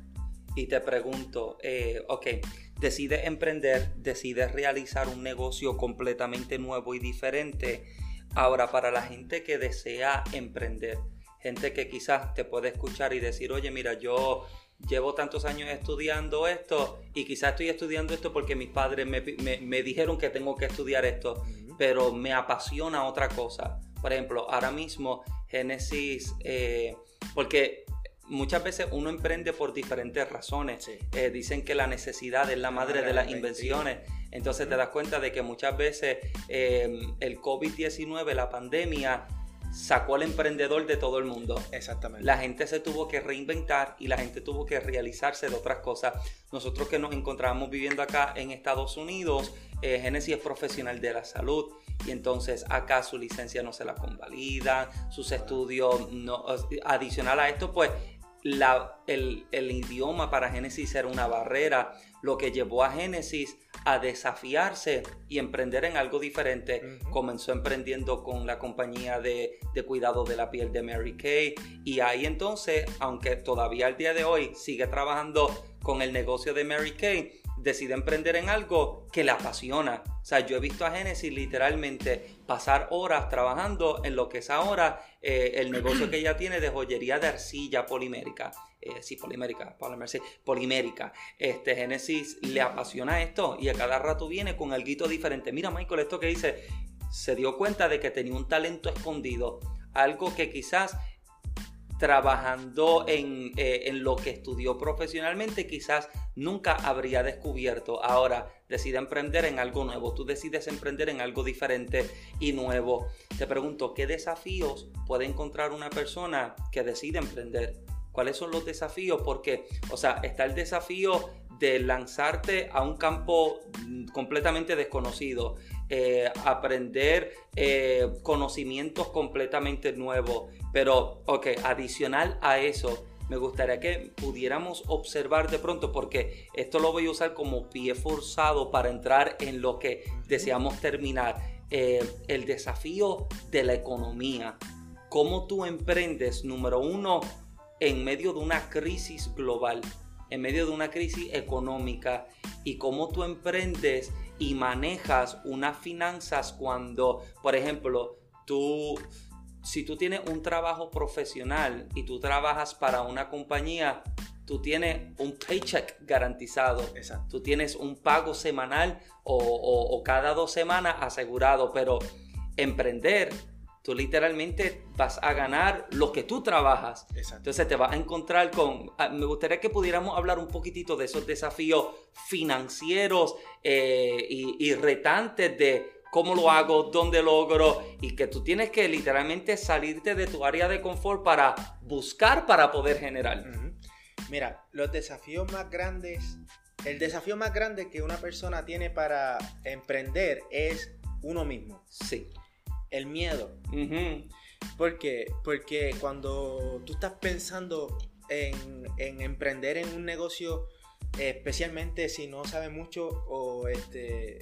Y te pregunto, eh, ok, decides emprender, decides realizar un negocio completamente nuevo y diferente. Ahora, para la gente que desea emprender, gente que quizás te puede escuchar y decir, oye, mira, yo llevo tantos años estudiando esto y quizás estoy estudiando esto porque mis padres me, dijeron que tengo que estudiar esto, pero me apasiona otra cosa. Por ejemplo, ahora mismo Génesis, eh, porque muchas veces uno emprende por diferentes razones. Eh, dicen que la necesidad es la madre de las invenciones. Entonces te das cuenta de que muchas veces eh, el COVID-19, la pandemia, sacó al emprendedor de todo el mundo. Exactamente. La gente se tuvo que reinventar y la gente tuvo que realizarse de otras cosas. Nosotros que nos encontramos viviendo acá en Estados Unidos, eh, Genesis es profesional de la salud y entonces acá su licencia no se la convalida, sus estudios no, adicional a esto, pues la, el, el idioma para Génesis era una barrera, lo que llevó a Génesis a desafiarse y emprender en algo diferente. Comenzó emprendiendo con la compañía de, de, cuidado de la piel de Mary Kay y ahí entonces, aunque todavía al día de hoy sigue trabajando con el negocio de Mary Kay, decide emprender en algo que le apasiona. O sea, yo he visto a Genesis literalmente pasar horas trabajando en lo que es ahora eh, el negocio que ella tiene de joyería de arcilla polimérica. Eh, sí, polimérica, polimérica. Este, Genesis le apasiona esto y a cada rato viene con algo diferente. Mira, Michael, esto que dice, se dio cuenta de que tenía un talento escondido, algo que quizás trabajando en, eh, en, lo que estudió profesionalmente, quizás nunca habría descubierto. Ahora decide emprender en algo nuevo. Tú decides emprender en algo diferente y nuevo. Te pregunto, ¿qué desafíos puede encontrar una persona que decide emprender? ¿Cuáles son los desafíos? Porque, o sea, está el desafío de lanzarte a un campo completamente desconocido, eh, aprender eh, conocimientos completamente nuevos. Pero, ok, adicional a eso, me gustaría que pudiéramos observar de pronto, porque esto lo voy a usar como pie forzado para entrar en lo que deseamos terminar, eh, el desafío de la economía. ¿Cómo tú emprendes, número uno, en medio de una crisis global, en medio de una crisis económica, y cómo tú emprendes y manejas unas finanzas cuando, por ejemplo, tú si tú tienes un trabajo profesional y tú trabajas para una compañía, tú tienes un paycheck garantizado. Exacto. Tú tienes un pago semanal o, cada dos semanas asegurado, pero emprender, tú literalmente vas a ganar lo que tú trabajas. Exacto. Entonces te vas a encontrar con... Ah, me gustaría que pudiéramos hablar un poquitito de esos desafíos financieros eh, y retantes de cómo lo hago, dónde logro y que tú tienes que literalmente salirte de tu área de confort para buscar para poder generar. Mira, los desafíos más grandes, el desafío más grande que una persona tiene para emprender es uno mismo. Sí. El miedo. ¿Por qué? Porque cuando tú estás pensando en, en emprender en un negocio, especialmente si no sabes mucho o este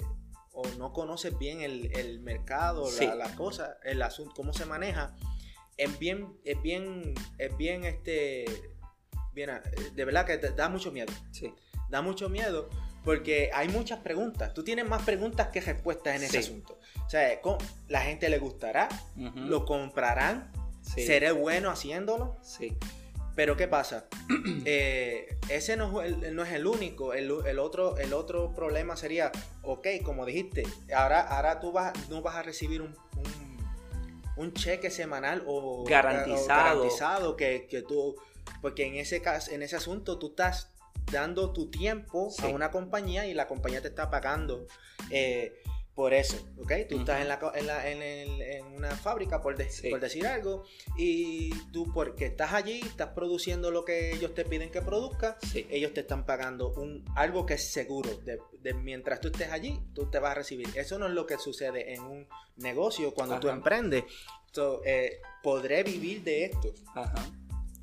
o no conoces bien el, el mercado, Sí. la, la cosa, el asunto, cómo se maneja, es bien, es bien, es bien, este, bien, eh, de verdad que te da mucho miedo, Sí. da mucho miedo porque hay muchas preguntas, tú tienes más preguntas que respuestas en ese Sí. asunto. O sea, ¿cómo- ¿la gente le gustará? ¿Lo comprarán? Sí. ¿Seré bueno haciéndolo? Sí. Pero ¿qué pasa? Eh, ese no es, el, no es el único. El, el otro, el otro problema sería, ok, como dijiste, ahora, ahora tú vas, no vas a recibir un, un, un cheque semanal o Garantizado. o garantizado que, que tú, porque en ese caso, en ese asunto tú estás dando tu tiempo Sí. a una compañía y la compañía te está pagando eh, por eso, ¿ok? Tú estás en, la, en, la- en el- en una fábrica, por, de- Sí. por decir algo, y tú porque estás allí, estás produciendo lo que ellos te piden que produzcas, Sí. ellos te están pagando un, algo que es seguro. De, de mientras tú estés allí, tú te vas a recibir. Eso no es lo que sucede en un negocio cuando tú emprendes. So, eh, ¿Podré vivir de esto? Ajá.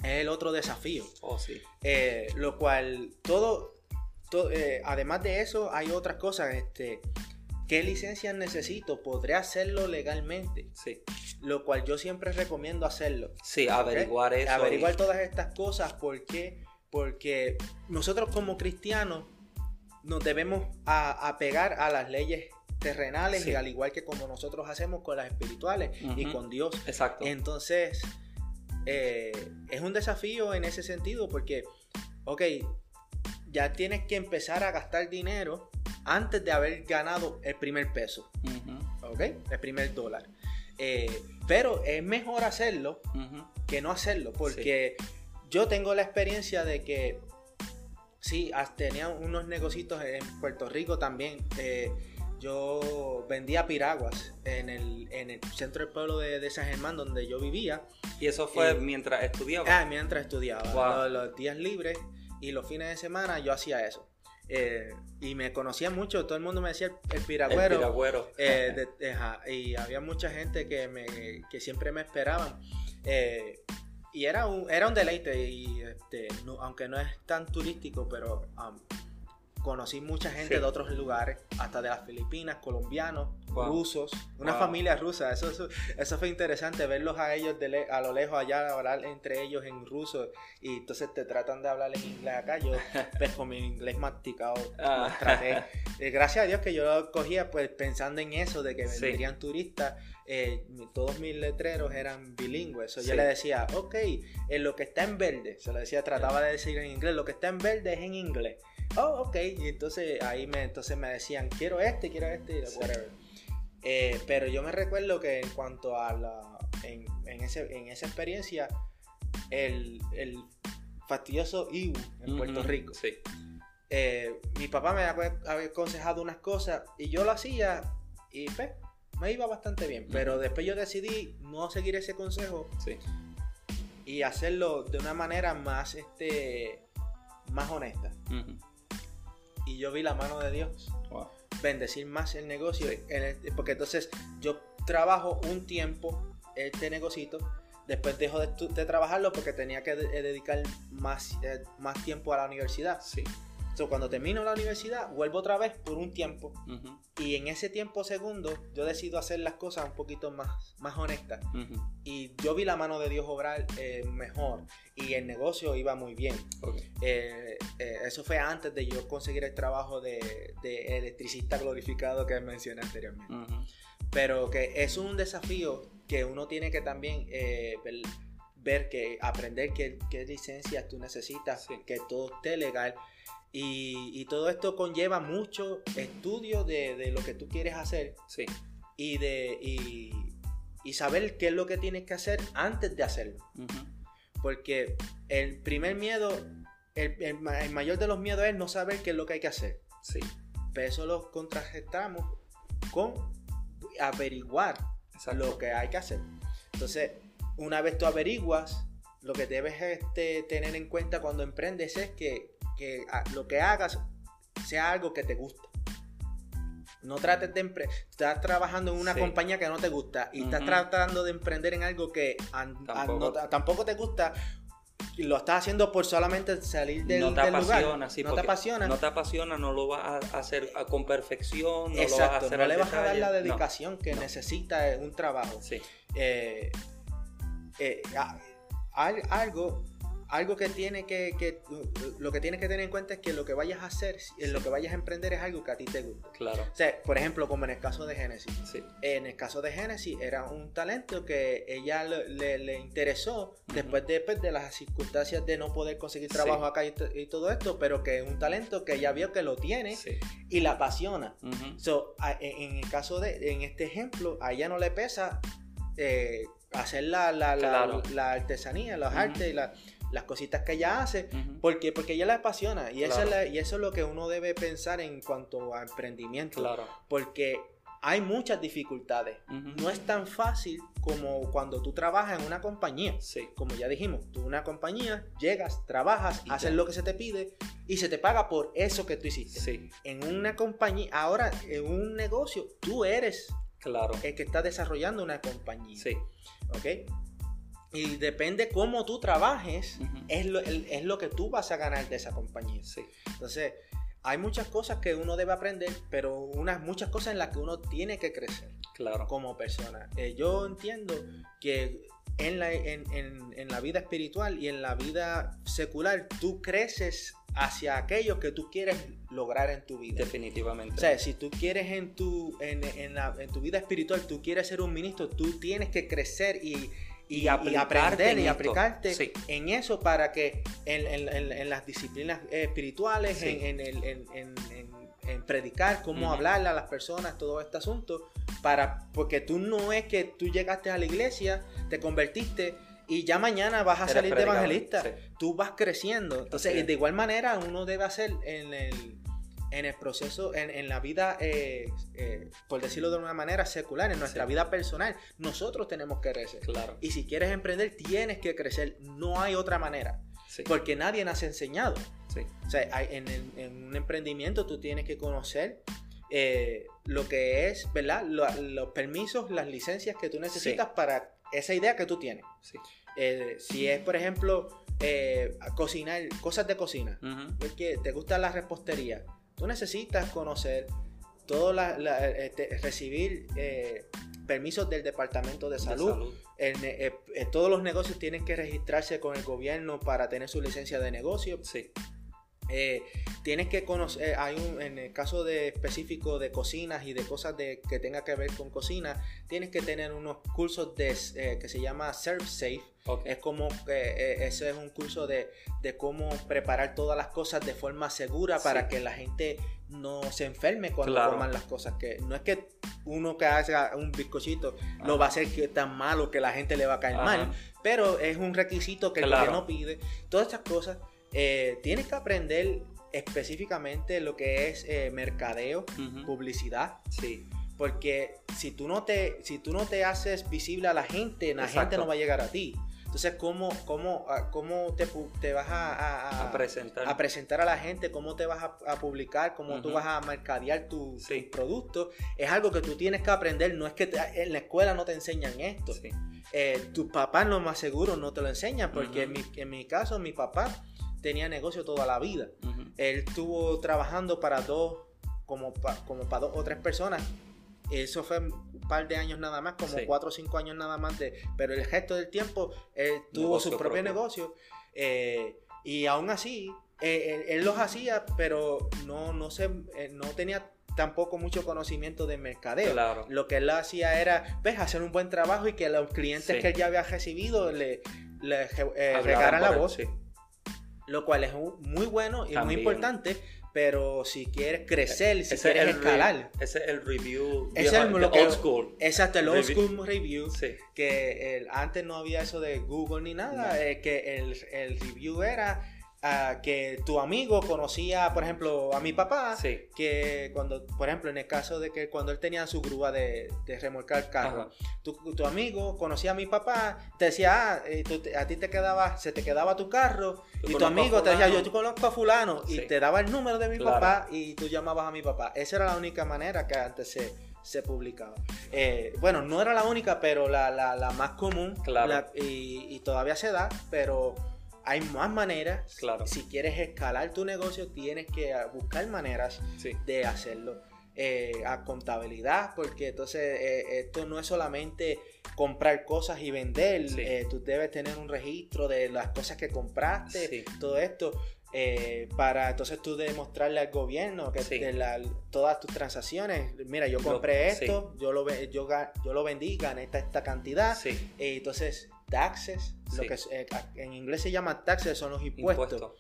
Es el otro desafío. Oh, sí. Eh, lo cual, todo, to- eh, además de eso, hay otras cosas. Este, ¿Qué licencias necesito? ¿Podré hacerlo legalmente? Sí. Lo cual yo siempre recomiendo hacerlo. Sí, averiguar eso. Averiguar y- todas estas cosas. ¿Por qué? Porque nosotros como cristianos nos debemos a- apegar a las leyes terrenales Sí. y al igual que como nosotros hacemos con las espirituales y con Dios. Exacto. Entonces, eh, es un desafío en ese sentido porque, ok, ya tienes que empezar a gastar dinero antes de haber ganado el primer peso, Ujú. ¿ok? El primer dólar. Eh, pero es mejor hacerlo que no hacerlo, porque yo tengo la experiencia de que sí, tenía unos negocios en Puerto Rico también. eh, yo vendía piraguas en el, en el centro del pueblo de, de San Germán, donde yo vivía, Y eso fue Eh, mientras estudiaba. ah, mientras estudiaba. Wow. Los, los días libres y los fines de semana yo hacía eso. Eh, y me conocía mucho, todo el mundo me decía el, el el piragüero. piragüero. Eh, de- ajá, y había mucha gente que, me, que siempre me esperaban. Eh, y era un, era un deleite, y este, no- aunque no es tan turístico, pero um, conocí mucha gente Sí. de otros lugares, hasta de las Filipinas, colombianos, Wow. rusos, una Wow. familia rusa. Eso, eso, eso fue interesante, verlos a ellos de le- a lo lejos allá, hablar entre ellos en ruso, y entonces te tratan de hablar en inglés acá. Yo, pues con mi inglés masticado, Ah. traté eh, gracias a Dios que yo lo cogía pues pensando en eso, de que Sí. vendrían turistas. Eh, todos mis letreros eran bilingües. So, Sí. Yo le decía, ok, en lo que está en verde, se lo decía, trataba de decir en inglés, lo que está en verde es en inglés. Oh, ok, y entonces ahí me, entonces me decían, quiero este, quiero este, Sí. whatever. Eh, pero yo me recuerdo que en cuanto a la, en, en ese, en esa experiencia, el, el fastidioso IU en Puerto. Rico Sí. eh, mi papá me había había aconsejado unas cosas y yo lo hacía y pues, me iba bastante bien. Pero después yo decidí no seguir ese consejo Sí. y hacerlo de una manera más, este, más honesta. Y yo vi la mano de Dios Wow. bendecir más el negocio. Sí. en el- porque entonces yo trabajo un tiempo este negocito. Después dejo de, de trabajarlo porque tenía que de- dedicar más, eh, más tiempo a la universidad. Sí. So, cuando termino la universidad, vuelvo otra vez por un tiempo. Y en ese tiempo segundo, yo decido hacer las cosas un poquito más, más honestas. Y yo vi la mano de Dios obrar eh, mejor. Y el negocio iba muy bien. Eh, eh, eso fue antes de yo conseguir el trabajo de, de electricista glorificado que mencioné anteriormente. Pero que es un desafío que uno tiene que también ver, ver que aprender qué, qué licencias tú necesitas, Sí. que todo esté legal. Y, y todo esto conlleva mucho estudio de, de lo que tú quieres hacer Sí. y, de, y, y saber qué es lo que tienes que hacer antes de hacerlo. Porque el primer miedo, el, el ma- el mayor de los miedos es no saber qué es lo que hay que hacer. Sí. Pero eso lo contrarrestamos con averiguar Exacto. lo que hay que hacer. Entonces, una vez tú averiguas, lo que debes este, tener en cuenta cuando emprendes es que, que, ah, lo que hagas sea algo que te gusta. No trates de emprender. Estás trabajando en una Sí. compañía que no te gusta y estás tratando de emprender en algo que Tampoco. no- tampoco te gusta. lo estás haciendo por solamente salir del, no te del apasiona, lugar. sí, no te apasiona. No te apasiona, no lo vas a hacer con perfección, no lo vas a Exacto, hacer no le vas a dar la No, dedicación que no. necesita en un trabajo. Sí, Eh, eh, algo, algo que tiene que, que- lo que tienes que tener en cuenta es que lo que vayas a hacer, en lo que vayas a emprender es algo que a ti te gusta. claro. O sea, por ejemplo, como en el caso de Genesis. Sí, En el caso de Genesis era un talento que ella le, le- le interesó después de, pues, de las circunstancias de no poder conseguir Sí. trabajo acá y, to- y todo esto, pero que es un talento que ella vio que lo tiene sí. y la apasiona. So, a- en el caso de, en este ejemplo, a ella no le pesa eh, hacer la, la, la- Claro. la artesanía, las Ujú. artes y la- las cositas que ella hace. Ujú. ¿Por qué? Porque ella la apasiona y, es la- y eso es lo que uno debe pensar en cuanto a emprendimiento. Claro. Porque hay muchas dificultades. No es tan fácil como cuando tú trabajas en una compañía. Sí, Como ya dijimos, tú en una compañía llegas, trabajas, Y haces ya. lo que se te pide y se te paga por eso que tú hiciste. sí, En una compañía, ahora en un negocio, tú eres claro. el que está desarrollando una compañía. Sí, ¿Ok? Y depende cómo tú trabajes, es, lo, el- es lo que tú vas a ganar de esa compañía. sí, Entonces, hay muchas cosas que uno debe aprender, pero unas muchas cosas en las que uno tiene que crecer claro. como persona. Eh, yo entiendo que en la, en, en- en la vida espiritual y en la vida secular, tú creces hacia aquello que tú quieres lograr en tu vida. Definitivamente. O sea, si tú quieres en tu, en, en la- en tu vida espiritual, tú quieres ser un ministro, tú tienes que crecer y, y, aprender en y esto. aplicarte Sí. en eso para que en, en- en- en las disciplinas eh, espirituales, Sí. en, predicar, cómo hablarle a las personas, todo este asunto, para, porque tú no es que tú llegaste a la iglesia, te convertiste y ya mañana vas a Eres salir de evangelista. sí. Tú vas creciendo. Entonces, de igual manera, uno debe hacer en el, en el proceso, en, en la vida, eh, eh, por decirlo de una manera secular, en nuestra Sí. vida personal, nosotros tenemos que crecer. Claro. Y si quieres emprender, tienes que crecer. No hay otra manera. Sí, Porque nadie nos ha enseñado. sí, O sea, hay- en, el- en un emprendimiento tú tienes que conocer eh, lo que es, ¿verdad? Lo- los permisos, las licencias que tú necesitas para esa idea que tú tienes. si es, por ejemplo, cocinar, cosas de cocina, Ujú. es que te gusta la repostería, tú necesitas conocer todo la, la- este, recibir eh, permisos del departamento de De salud. eh, eh, todos los negocios tienen que registrarse con el gobierno para tener su licencia de negocio. Sí, Eh, tienes que conocer, eh, hay un, en el caso de específico de cocinas y de cosas de, que tenga que ver con cocina, tienes que tener unos cursos de, eh, que se llama Serve Safe. Es como, que eh, ese es un curso de, de cómo preparar todas las cosas de forma segura para Sí. que la gente no se enferme cuando Claro. coman las cosas. Que no es que uno que haga un bizcochito lo va a hacer que tan malo que la gente le va a caer Ajá. mal, pero es un requisito que Claro. el gobierno pide. Todas estas cosas eh, tienes que aprender específicamente lo que es eh, mercadeo, publicidad, Sí, porque si tú no te si tú no te haces visible a la gente, la Exacto. gente no va a llegar a ti. Entonces, ¿cómo, cómo, ah, cómo te, te vas a, a- a- a presentar. a presentar a la gente? ¿Cómo te vas a, publicar? ¿Cómo tú vas a mercadear tu, Sí. tus productos? Es algo que tú tienes que aprender. No es que te- en la escuela no te enseñan esto. Sí, Eh, tus papás lo más seguro no te lo enseñan, porque en, mi, en mi caso, mi papá tenía negocio toda la vida. Él estuvo trabajando para dos, como, pa- como para dos o tres personas. Eso fue un par de años nada más, como Sí. cuatro o cinco años nada más. De, pero el resto del tiempo, él tuvo Negocio su propio, propio. negocio. eh, y aún así, eh, él, él los hacía, pero no, no, se, eh, no tenía tampoco mucho conocimiento de mercadeo. Claro. Lo que él hacía era, ves, hacer un buen trabajo y que los clientes Sí. que él ya había recibido le, le eh, regaran la él, voz sí. Lo cual es un- muy bueno y muy importante, pero si quieres crecer, si Ese es quieres el re- escalar, Ese es el review. Es lo que- old school. exacto, el old Review. school review, Sí, que el- antes no había eso de Google ni nada, No. eh, que el, el review era ah, que tu amigo conocía, por ejemplo, a mi papá, sí. que cuando, por ejemplo, en el caso de que cuando él tenía su grúa de, de remolcar carro, tu, tu amigo conocía a mi papá, te decía, ah, eh, tú te- a ti te quedaba, se te quedaba tu carro, y tu a amigo te decía, yo, yo conozco a fulano, y te daba el número de mi Claro. papá, y tú llamabas a mi papá. Esa era la única manera que antes se, se publicaba. Eh, bueno, no era la única, pero la, la- la más común, Claro. la- y, y todavía se da, pero hay más maneras. Claro. Si quieres escalar tu negocio, tienes que buscar maneras Sí. de hacerlo. Eh, a contabilidad, porque entonces eh, esto no es solamente comprar cosas y vender, Sí. eh, tú debes tener un registro de las cosas que compraste, Sí. todo esto, eh, para entonces tú demostrarle al gobierno que Sí. de la- todas tus transacciones, mira, yo compré esto, yo, lo, yo, yo lo vendí, gané esta, esta cantidad, Sí. entonces taxes, lo que eh, en inglés se llama taxes, son los impuestos. Impuesto.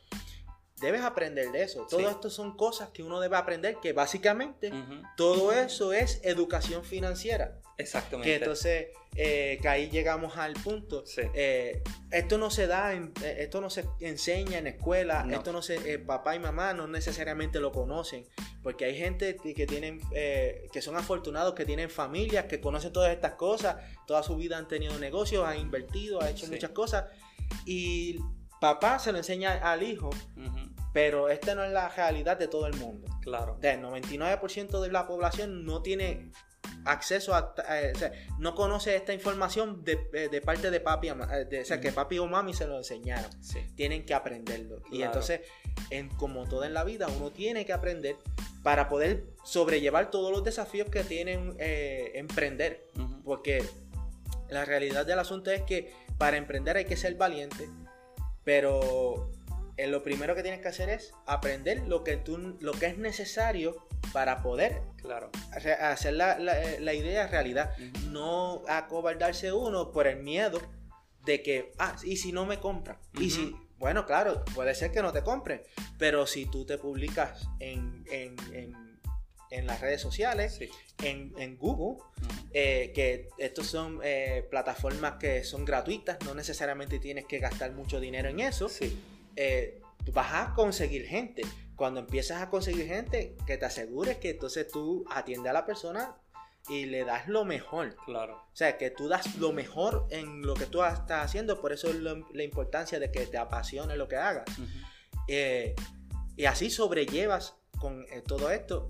Debes aprender de eso. Todo Sí. esto son cosas que uno debe aprender, que básicamente todo eso es educación financiera. Exactamente. Que entonces, eh, que ahí llegamos al punto. Sí. Eh, esto no se da, en- eh, esto no se enseña en escuela, No. esto no se, eh, papá y mamá no necesariamente lo conocen, porque hay gente que tienen, que son afortunados, que tienen familias, que conocen todas estas cosas, toda su vida han tenido negocios, han invertido, han hecho Sí. muchas cosas, y papá se lo enseña al hijo, pero esta no es la realidad de todo el mundo. Claro. El 99% de la población no tiene acceso a, eh, o sea, no conoce esta información de, eh, de parte de papi, eh, de- o sea, que papi o mami se lo enseñaron. Sí. Tienen que aprenderlo. Y entonces, en, como todo en la vida, uno tiene que aprender para poder sobrellevar todos los desafíos que tienen eh, emprender. Porque la realidad del asunto es que para emprender hay que ser valiente, pero eh, lo primero que tienes que hacer es aprender lo que, tú, lo que es necesario para poder Claro. hacer la, la- eh, la idea realidad. No acobardarse uno por el miedo de que, ah, ¿y si no me compran? Y si, bueno, claro, puede ser que no te compren, pero si tú te publicas en, en, en- en las redes sociales, Sí. en, en Google, eh, que estos son eh, plataformas que son gratuitas, no necesariamente tienes que gastar mucho dinero en eso, Sí. eh, vas a conseguir gente. Cuando empiezas a conseguir gente, que te asegures que entonces tú atiendes a la persona y le das lo mejor. Claro. O sea, que tú das lo mejor en lo que tú estás haciendo, por eso es lo- la importancia de que te apasione lo que hagas. Eh, y así sobrellevas con eh, todo esto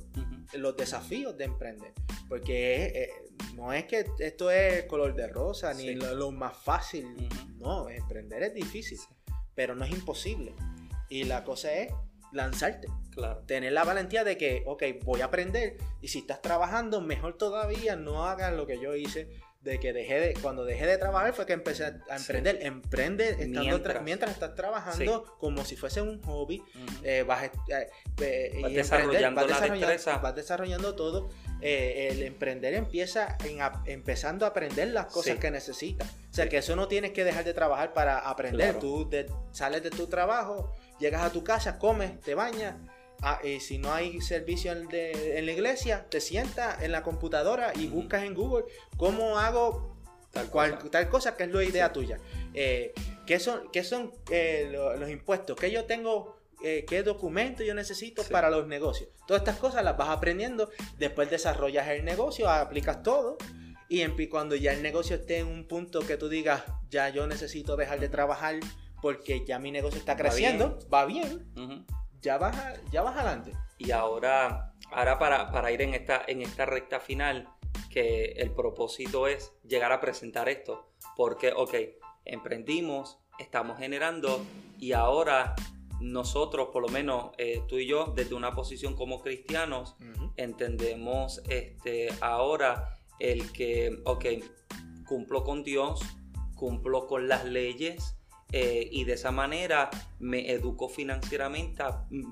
los desafíos de emprender. Porque eh, no es que esto es color de rosa ni lo, lo más fácil. No, emprender es difícil, Sí. pero no es imposible. Y la cosa es lanzarte. Claro. Tener la valentía de que, ok, voy a aprender. Y si estás trabajando, mejor todavía no hagas lo que yo hice. De que dejé de, cuando dejé de trabajar fue que empecé a emprender. Emprende estando tra- Mientras. mientras. estás trabajando como si fuese un hobby. Eh, vas, eh, eh, Vas y desarrollando vas la desarrollando- vas desarrollando todo. Eh, el emprender empieza en a- empezando a aprender las cosas Sí. que necesitas. O sea, que eso no tienes que dejar de trabajar para aprender. Claro. Tú de- sales de tu trabajo, llegas a tu casa, comes, te bañas. Ah, y si no hay servicio en, de- en la iglesia, te sientas en la computadora y buscas en Google cómo hago Tal cual- cosa. tal cosa que es la idea tuya. Eh, ¿Qué son, qué son eh, lo- los impuestos? ¿Qué yo tengo? eh, ¿Qué documento yo necesito Sí. para los negocios? Todas estas cosas las vas aprendiendo. Después desarrollas el negocio, aplicas todo. Y en, cuando ya el negocio esté en un punto que tú digas, ya yo necesito dejar de trabajar porque ya mi negocio está Va creciendo, va bien. Ya vas, a- ya vas adelante. Y ahora, ahora para, para ir en esta, en esta recta final, que el propósito es llegar a presentar esto. Porque, ok, emprendimos, estamos generando y ahora nosotros, por lo menos eh, tú y yo, desde una posición como cristianos, entendemos este, ahora el que, ok, cumplo con Dios, cumplo con las leyes eh, y de esa manera me educo financieramente,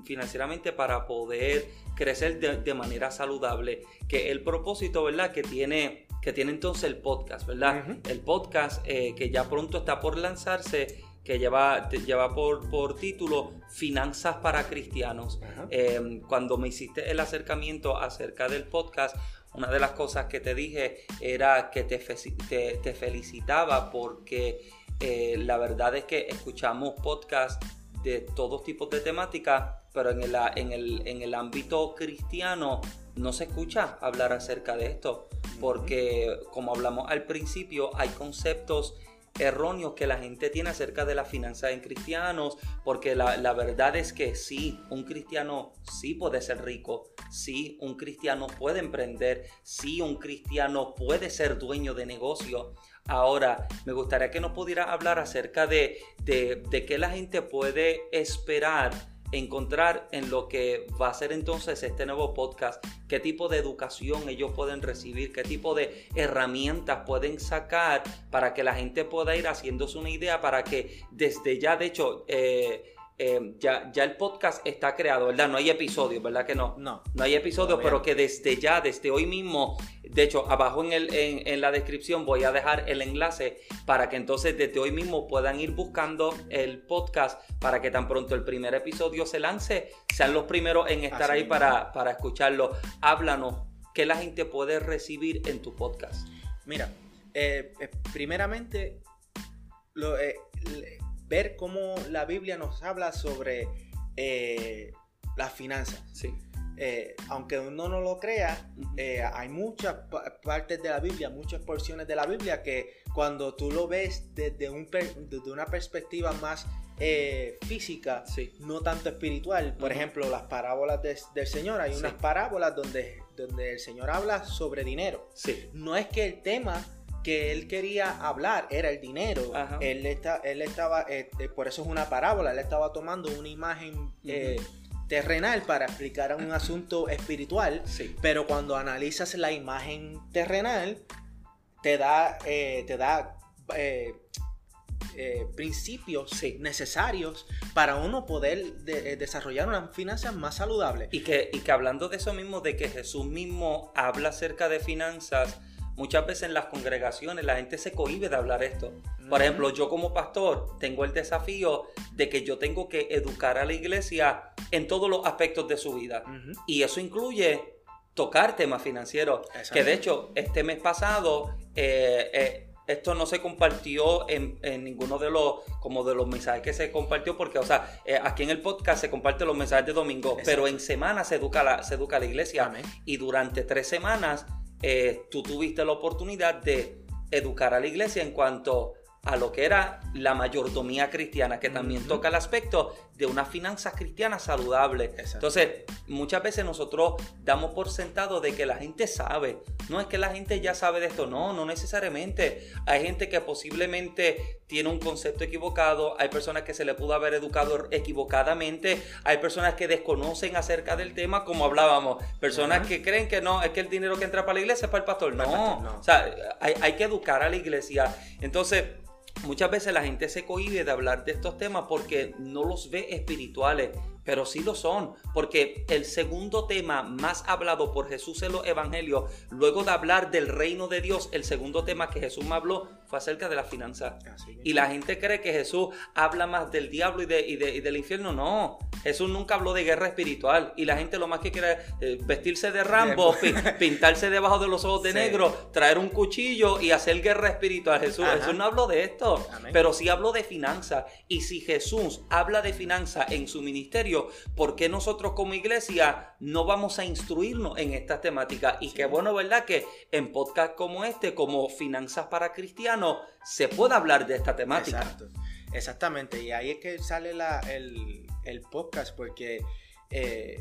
financieramente para poder crecer de, de manera saludable. Que el propósito, ¿verdad? Que tiene, que tiene entonces el podcast, ¿verdad? Ujú. El podcast eh, que ya pronto está por lanzarse, que lleva, lleva por, por título Finanzas para Cristianos. Eh, cuando me hiciste el acercamiento acerca del podcast, una de las cosas que te dije era que te, te- te felicitaba porque eh, la verdad es que escuchamos podcasts de todos tipos de temáticas, pero en el, en, el, en el ámbito cristiano no se escucha hablar acerca de esto, porque como hablamos al principio, hay conceptos erróneos que la gente tiene acerca de las finanzas en cristianos, porque la, la verdad es que sí, un cristiano sí puede ser rico, sí, un cristiano puede emprender, sí, un cristiano puede ser dueño de negocio. Ahora, me gustaría que nos pudiera hablar acerca de, de, de qué la gente puede esperar encontrar en lo que va a ser entonces este nuevo podcast, qué tipo de educación ellos pueden recibir, qué tipo de herramientas pueden sacar para que la gente pueda ir haciéndose una idea, para que desde ya, de hecho, eh, eh, ya, ya el podcast está creado, ¿verdad? No hay episodios, ¿verdad que no? No. No hay episodios, pero que desde ya, desde hoy mismo, de hecho, abajo en, el, en, la descripción voy a dejar el enlace para que entonces desde hoy mismo puedan ir buscando el podcast para que tan pronto el primer episodio se lance, sean los primeros en estar ahí para, para escucharlo. Háblanos, ¿qué la gente puede recibir en tu podcast? Mira, eh, eh, primeramente, lo, ver cómo la Biblia nos habla sobre eh, las finanzas. Sí. Eh, aunque uno no lo crea, eh, hay muchas partes de la Biblia, muchas porciones de la Biblia que cuando tú lo ves desde, un desde una perspectiva más física, no tanto espiritual, por ejemplo, las parábolas del Señor, hay unas parábolas donde, donde el Señor habla sobre dinero. Sí. No es que el tema que él quería hablar era el dinero. Él, está, él estaba, eh, por eso es una parábola, él estaba tomando una imagen eh, terrenal para explicar un asunto espiritual, pero cuando analizas la imagen terrenal, te da, eh, te da principios necesarios para uno poder desarrollar una finanzas más saludable. Y que, y que hablando de eso mismo, de que Jesús mismo habla acerca de finanzas, Muchas veces en las congregaciones la gente se cohíbe de hablar esto. Por ejemplo, yo como pastor tengo el desafío de que yo tengo que educar a la iglesia en todos los aspectos de su vida. Y eso incluye tocar temas financieros. Que de hecho, este mes pasado, eh, eh, esto no se compartió en, ninguno de los, como de los mensajes que se compartió, porque, o sea, eh, aquí en el podcast se comparten los mensajes de domingo, pero en semana se educa la, se educa la iglesia. Y durante tres semanas eh, tú tuviste la oportunidad de educar a la iglesia en cuanto a lo que era la mayordomía cristiana, que también toca el aspecto de una finanzas cristiana saludable. Entonces, muchas veces nosotros damos por sentado de que la gente sabe. No es que la gente ya sabe de esto, no, no necesariamente. Hay gente que posiblemente tiene un concepto equivocado, hay personas que se le pudo haber educado equivocadamente, hay personas que desconocen acerca del tema, como hablábamos, personas que creen que no, es que el dinero que entra para la iglesia es para el pastor. No, o sea, hay, hay que educar a la iglesia. Entonces, Muchas veces la gente se cohibe de hablar de estos temas porque no los ve espirituales, pero sí lo son, porque el segundo tema más hablado por Jesús en los evangelios, luego de hablar del reino de Dios, el segundo tema que Jesús me habló fue acerca de la finanza. Y la gente cree que Jesús habla más del diablo y, de, del infierno. No, Jesús nunca habló de guerra espiritual. Y la gente lo más que quiere es eh, vestirse de Rambo, pintarse debajo de los ojos de negro, traer un cuchillo y hacer guerra espiritual. Jesús, Jesús no habló de esto, pero sí habló de finanza. Y si Jesús habla de finanza en su ministerio, ¿por qué nosotros como iglesia no vamos a instruirnos en esta temática? Y qué bueno, ¿verdad? Que en podcast como este, como Finanzas para Cristianos, se pueda hablar de esta temática. Exacto. Exactamente, y ahí es que sale el, podcast, porque eh,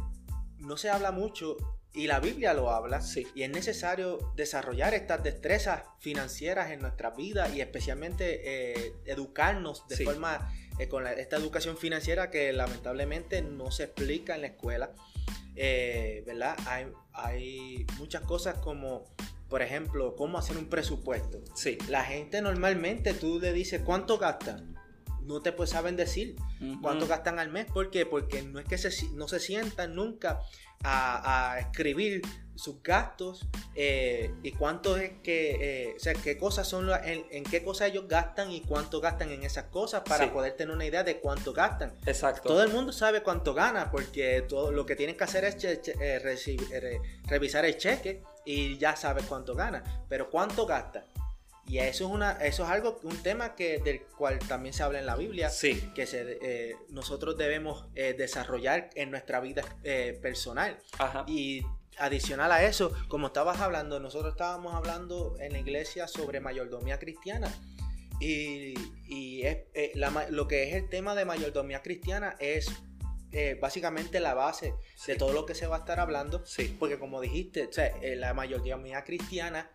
no se habla mucho y la Biblia lo habla, sí. y es necesario desarrollar estas destrezas financieras en nuestra vida y especialmente eh, educarnos de forma eh, con esta educación financiera que lamentablemente no se explica en la escuela. ¿Verdad? Hay, hay muchas cosas como por ejemplo, cómo hacer un presupuesto. Sí. La gente normalmente tú le dices cuánto gastan. No te pues saben decir cuánto gastan al mes. ¿Por qué? Porque no es que se, no se sientan nunca a, escribir sus gastos eh, y cuánto es que, eh, o sea, qué cosas son, en, qué cosas ellos gastan y cuánto gastan en esas cosas para poder tener una idea de cuánto gastan. Exacto. Todo el mundo sabe cuánto gana porque todo lo que tienen que hacer es eh, revisar el cheque y ya sabes cuánto gana, pero cuánto gasta. Y eso es una, eso es algo, un tema que del cual también se habla en la Biblia, sí. que se, eh, nosotros debemos eh, desarrollar en nuestra vida eh, personal. Y adicional a eso, como estabas hablando, nosotros estábamos hablando en la iglesia sobre mayordomía cristiana. Y, y es, lo que es el tema de mayordomía cristiana es eh, básicamente la base de todo lo que se va a estar hablando. Sí. Porque como dijiste, o sea, eh, la mayoría cristiana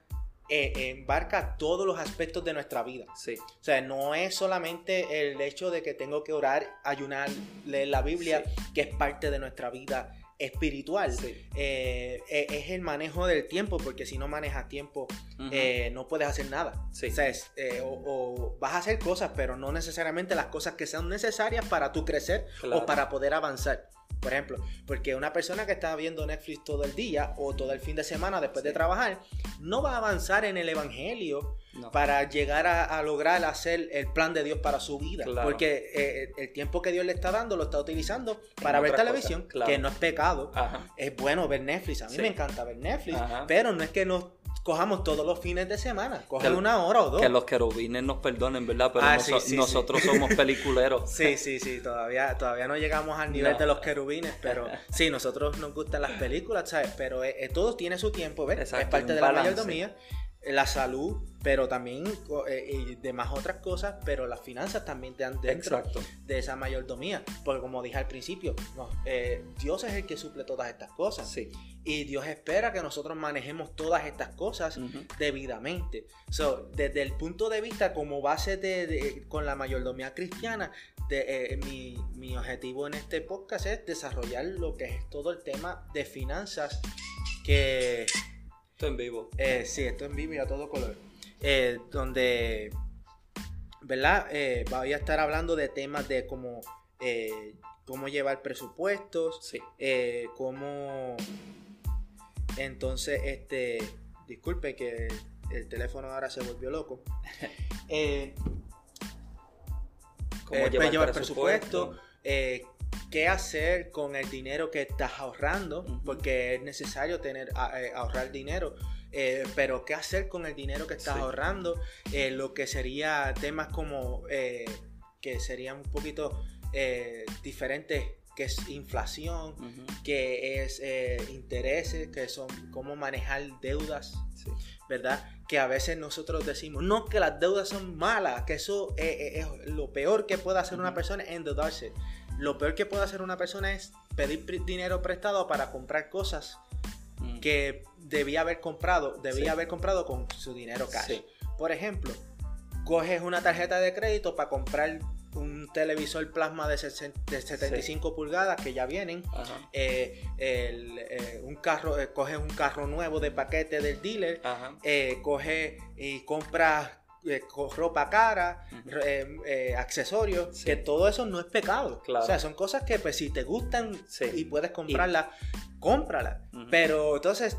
eh, embarca todos los aspectos de nuestra vida. Sí. O sea, no es solamente el hecho de que tengo que orar, ayunar, leer la Biblia, que es parte de nuestra vida espiritual. Sí. Eh, eh, es el manejo del tiempo, porque si no manejas tiempo, eh, no puedes hacer nada. Sí. O sea, es, eh, o, o vas a hacer cosas, pero no necesariamente las cosas que sean necesarias para tú crecer Claro. o para poder avanzar. Por ejemplo, porque una persona que está viendo Netflix todo el día o todo el fin de semana después de trabajar, no va a avanzar en el Evangelio No. para llegar a, a lograr hacer el plan de Dios para su vida. Claro. Porque eh, el tiempo que Dios le está dando lo está utilizando para ver televisión, claro. que no es pecado. Ajá. Es bueno ver Netflix. A mí Sí. me encanta ver Netflix. Ajá. Pero no es que nos cojamos todos los fines de semana. Coge una hora o dos. Que los querubines nos perdonen, ¿verdad? Pero Ah, noso- sí, sí, nosotros somos peliculeros. Sí, sí, sí, todavía, todavía no llegamos al nivel No. de los querubines, pero sí, nosotros nos gustan las películas, ¿sabes? Pero eh, eh, todo tiene su tiempo, ¿ves? Exacto, es parte de la mayordomía, la salud, pero también eh, y demás otras cosas, pero las finanzas también te dan dentro Exacto. de esa mayordomía, porque como dije al principio, no, eh, Dios es el que suple todas estas cosas Sí. y Dios espera que nosotros manejemos todas estas cosas debidamente. So, desde el punto de vista como base de, de- con la mayordomía cristiana, de, eh, mi, mi objetivo en este podcast es desarrollar lo que es todo el tema de finanzas que Esto en vivo. eh, sí, esto en vivo y a todo color. Eh, donde, ¿verdad? Eh, voy a estar hablando de temas de cómo, eh, cómo llevar presupuestos, Sí. eh, cómo entonces este disculpe que el teléfono ahora se volvió loco eh, Cómo llevar, llevar presupuesto. presupuesto, eh, qué hacer con el dinero que estás ahorrando porque es necesario tener a- eh, ahorrar dinero eh, pero qué hacer con el dinero que estás Sí. ahorrando Eh, lo que sería temas como eh, que serían un poquito diferentes que es inflación Ujú. que es eh, intereses, que son cómo manejar deudas, Sí. ¿verdad? Que a veces nosotros decimos, no, que las deudas son malas, que eso eh, eh, es lo peor que puede hacer una persona es endeudarse. Lo peor que puede hacer una persona es pedir dinero prestado para comprar cosas Mm. que debía haber comprado, debía Sí. haber comprado con su dinero cash. Sí. Por ejemplo, coges una tarjeta de crédito para comprar un televisor plasma de, 60 de 75 pulgadas que ya vienen eh, el, eh, un carro, eh, coges un carro nuevo de paquete del dealer, eh, coges y compras co- ropa cara, accesorios, Sí. que todo eso no es pecado. Claro. O sea, son cosas que pues si te gustan Sí. y puedes comprarlas, cómpralas. Ujú. Pero entonces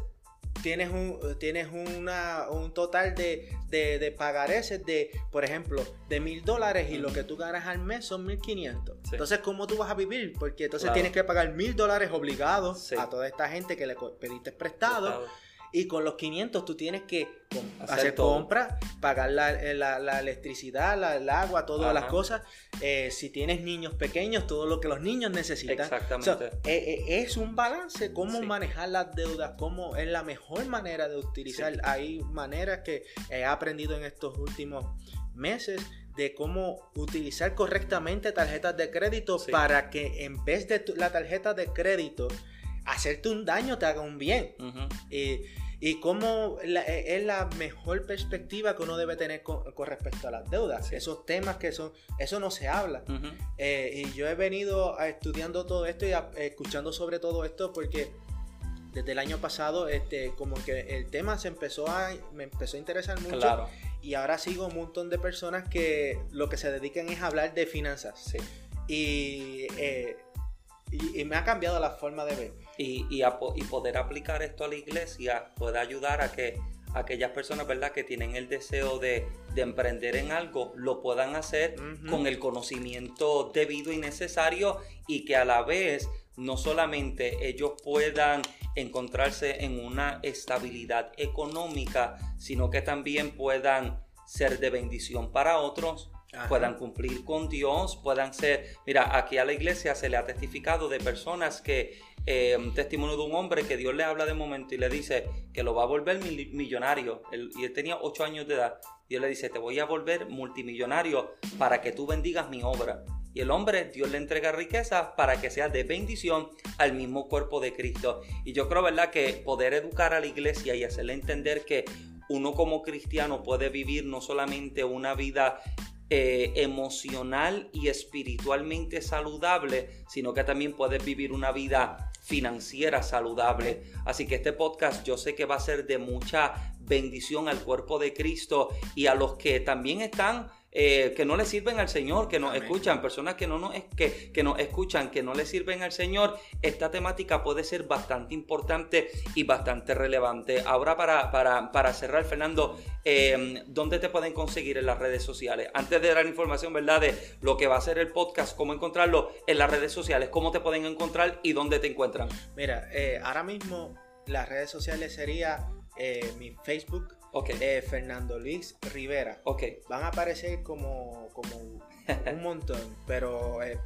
tienes un, tienes una, un total de, de, de pagareces de, por ejemplo, de mil dólares y lo que tú ganas al mes son mil quinientos. Sí. Entonces, ¿cómo tú vas a vivir? Porque entonces Claro. tienes que pagar mil dólares obligados Sí. a toda esta gente que le pediste prestado. Prestado. Y con los 500 tú tienes que Hacer hacer, compras, pagar la, eh, la- la electricidad, la- el agua, todas las cosas. Eh, si tienes niños pequeños, todo lo que los niños necesitan. Exactamente. Eh, eh, es un balance, cómo Sí. manejar las deudas, cómo es la mejor manera de utilizar. Sí. Hay maneras que he aprendido en estos últimos meses de cómo utilizar correctamente tarjetas de crédito Sí. para que en vez de tu- la tarjeta de crédito hacerte un daño te haga un bien. Y, y cómo la- eh, es la mejor perspectiva que uno debe tener con, con respecto a las deudas. Sí. Esos temas que son, eso no se habla. Eh, y yo he venido estudiando todo esto y a- escuchando sobre todo esto porque desde el año pasado este como que el tema se empezó a me empezó a interesar mucho Claro. y ahora sigo un montón de personas que lo que se dedican es a hablar de finanzas Sí. y, eh, y, y me ha cambiado la forma de ver. Y, y, a y poder aplicar esto a la iglesia puede ayudar a que aquellas personas verdad que tienen el deseo de, de emprender en algo lo puedan hacer con el conocimiento debido y necesario y que a la vez no solamente ellos puedan encontrarse en una estabilidad económica sino que también puedan ser de bendición para otros Puedan cumplir con Dios, puedan ser, mira, aquí a la iglesia se le ha testificado de personas que, un testimonio de un hombre que Dios le habla de momento y le dice que lo va a volver mil- millonario, y él tenía 8 años de edad, Dios le dice, te voy a volver multimillonario para que tú bendigas mi obra. Y el hombre, Dios le entrega riqueza para que sea de bendición al mismo cuerpo de Cristo. Y yo creo, ¿verdad?, que poder educar a la iglesia y hacerle entender que uno como cristiano puede vivir no solamente una vida eh, emocional y espiritualmente saludable, sino que también puedes vivir una vida financiera saludable. Así que este podcast yo sé que va a ser de mucha bendición al cuerpo de Cristo y a los que también están eh, que no le sirven al Señor, que nos escuchan, personas que no nos, que, que nos escuchan, que no le sirven al Señor, esta temática puede ser bastante importante y bastante relevante. Ahora para, para, cerrar, Fernando, em, ¿dónde te pueden conseguir en las redes sociales? Antes de dar información, ¿verdad? De lo que va a ser el podcast, cómo encontrarlo en las redes sociales, cómo te pueden encontrar y dónde te encuentran. Mira, eh, ahora mismo las redes sociales sería eh, mi Facebook, eh, Fernando Luis Rivera. Okay. Van a aparecer como, como un montón, pero... Eh,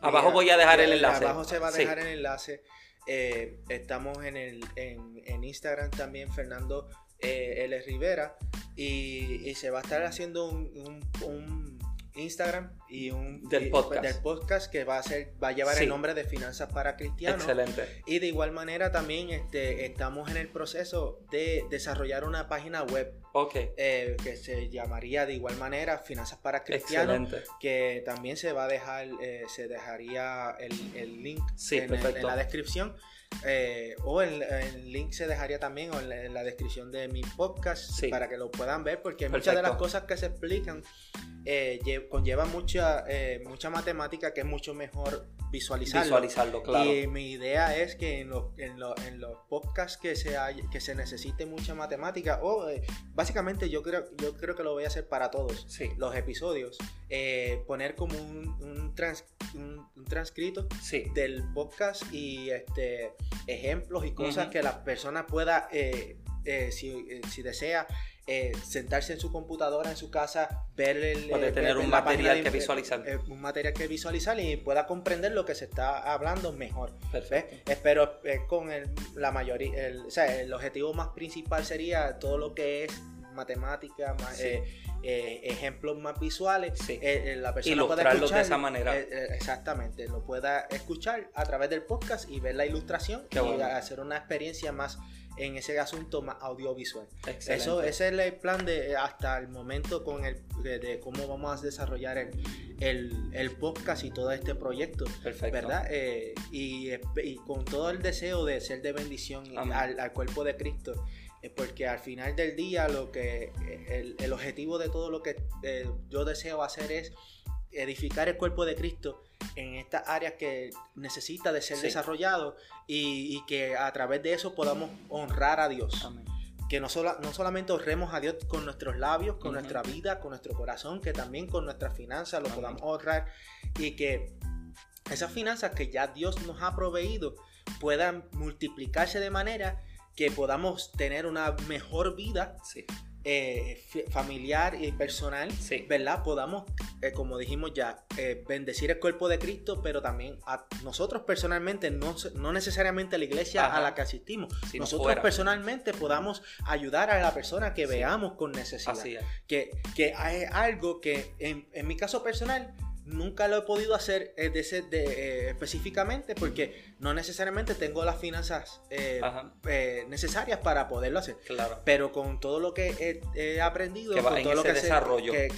abajo voy a dejar el enlace. Abajo se va a dejar el enlace. Eh, estamos en, el, en, Instagram también, Fernando L. Rivera. Y, se va a estar haciendo un Instagram y un del podcast. del podcast que va a ser va a llevar el nombre de Finanzas para Cristianos. Excelente. Y de igual manera también este, estamos en el proceso de desarrollar una página web eh, que se llamaría de igual manera Finanzas para Cristianos, que también se va a dejar eh, se dejaría el, link en, la descripción. Eh, o el, link se dejaría también en la, descripción de mi podcast para que lo puedan ver porque muchas de las cosas que se explican eh, conlleva mucha, eh, mucha matemática que es mucho mejor visualizarlo. Visualizarlo, claro. Y mi idea es que en, en, en los podcasts que se, que se necesite mucha matemática, o eh, básicamente yo creo, yo creo que lo voy a hacer para todos los episodios, poner como un, un, transcrito del podcast y este, ejemplos y cosas que la persona pueda, si, si desea, eh, sentarse en su computadora, en su casa, ver el... Puede tener un material que visualizar. Eh, un material que visualizar y pueda comprender lo que se está hablando mejor. Perfecto. Espero eh, con el, la mayoría, el, o sea, el objetivo más principal sería todo lo que es matemática, ejemplos más visuales, la persona pueda escuchar, de esa manera. exactamente, lo pueda escuchar a través del podcast y ver la ilustración y hacer una experiencia más en ese asunto más audiovisual. Eso, ese es el plan de hasta el momento con el de, cómo vamos a desarrollar el, el, podcast y todo este proyecto. Perfecto. ¿Verdad? Eh, y, con todo el deseo de ser de bendición al, cuerpo de Cristo porque al final del día lo que el, objetivo de todo lo que eh, yo deseo hacer es edificar el cuerpo de Cristo en estas áreas que necesita de ser desarrollado y, que a través de eso podamos honrar a Dios. Que no, no solamente honremos a Dios con nuestros labios, con nuestra vida, con nuestro corazón, que también con nuestras finanzas lo podamos honrar y que esas finanzas que ya Dios nos ha proveído puedan multiplicarse de manera que podamos tener una mejor vida sí. Eh, familiar y personal, ¿verdad? Podamos, eh, como dijimos ya, eh, bendecir el cuerpo de Cristo, pero también a nosotros personalmente, no, no necesariamente a la iglesia a la que asistimos, nosotros personalmente podamos ayudar a la persona que veamos con necesidad. Que, que hay algo que en, en mi caso personal, nunca lo he podido hacer eh, de eh, específicamente porque no necesariamente tengo las finanzas eh, necesarias para poderlo hacer. Claro. Pero con todo lo que he, aprendido, con todo lo que, desarrollo. que,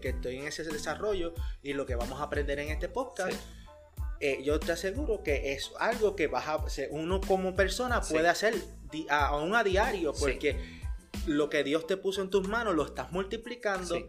que, estoy en ese desarrollo y lo que vamos a aprender en este podcast. yo te aseguro que es algo que vas a, uno como persona puede hacer aún a diario porque lo que Dios te puso en tus manos lo estás multiplicando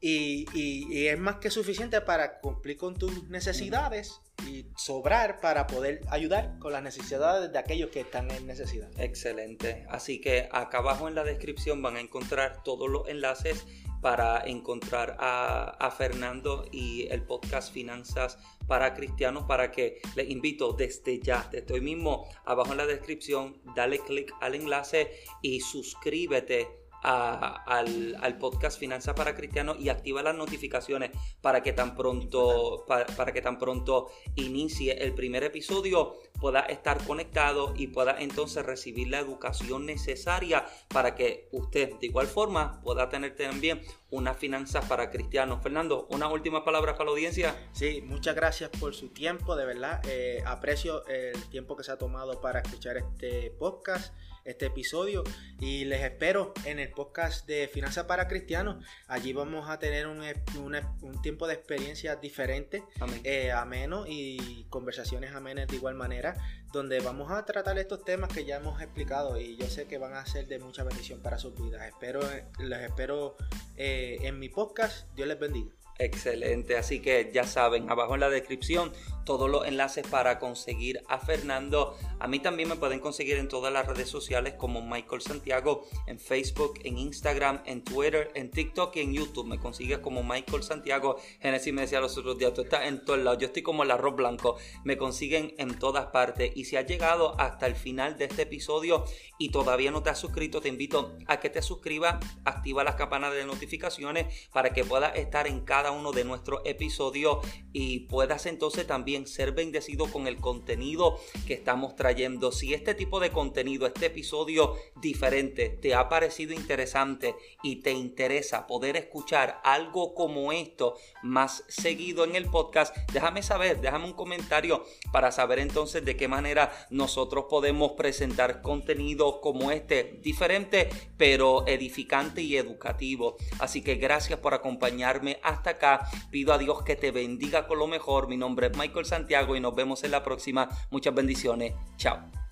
y, es más que suficiente para cumplir con tus necesidades y sobrar para poder ayudar con las necesidades de aquellos que están en necesidad. Excelente. Así que acá abajo en la descripción van a encontrar todos los enlaces para encontrar a, Fernando y el podcast Finanzas para Cristianos para que les invito desde ya, desde hoy mismo, abajo en la descripción, dale click al enlace y suscríbete al, podcast Finanzas para Cristianos y activa las notificaciones para que tan pronto, para, que tan pronto inicie el primer episodio pueda estar conectado y pueda entonces recibir la educación necesaria para que usted de igual forma pueda tener también unas finanzas para cristianos. Fernando, una última palabra para la audiencia. Sí, muchas gracias por su tiempo, de verdad. Eh, aprecio el tiempo que se ha tomado para escuchar este podcast este episodio y les espero en el podcast de Finanzas para Cristianos. Allí vamos a tener un, un, tiempo de experiencias diferentes, eh, ameno y conversaciones amenas de igual manera, donde vamos a tratar estos temas que ya hemos explicado y yo sé que van a ser de mucha bendición para sus vidas. Espero, les espero eh, en mi podcast. Dios les bendiga. Excelente, así que ya saben, abajo en la descripción todos los enlaces para conseguir a Fernando. A mí también me pueden conseguir en todas las redes sociales como Michael Santiago, en Facebook, en Instagram, en Twitter, en TikTok y en YouTube. Me consigues como Michael Santiago. Genesis me decía los otros días, tú estás en todos lados. Yo estoy como el arroz blanco. Me consiguen en todas partes. Y si has llegado hasta el final de este episodio y todavía no te has suscrito, te invito a que te suscribas, activa las campanas de notificaciones para que puedas estar en uno de nuestros episodios y puedas entonces también ser bendecido con el contenido que estamos trayendo. Si este tipo de contenido, este episodio diferente, te ha parecido interesante y te interesa poder escuchar algo como esto más seguido en el podcast, déjame saber, déjame un comentario para saber entonces de qué manera nosotros podemos presentar contenido como este, diferente pero edificante y educativo. Así que gracias por acompañarme hasta acá. Pido a Dios que te bendiga con lo mejor. Mi nombre es Michael Santiago y nos vemos en la próxima. Muchas bendiciones. Chao.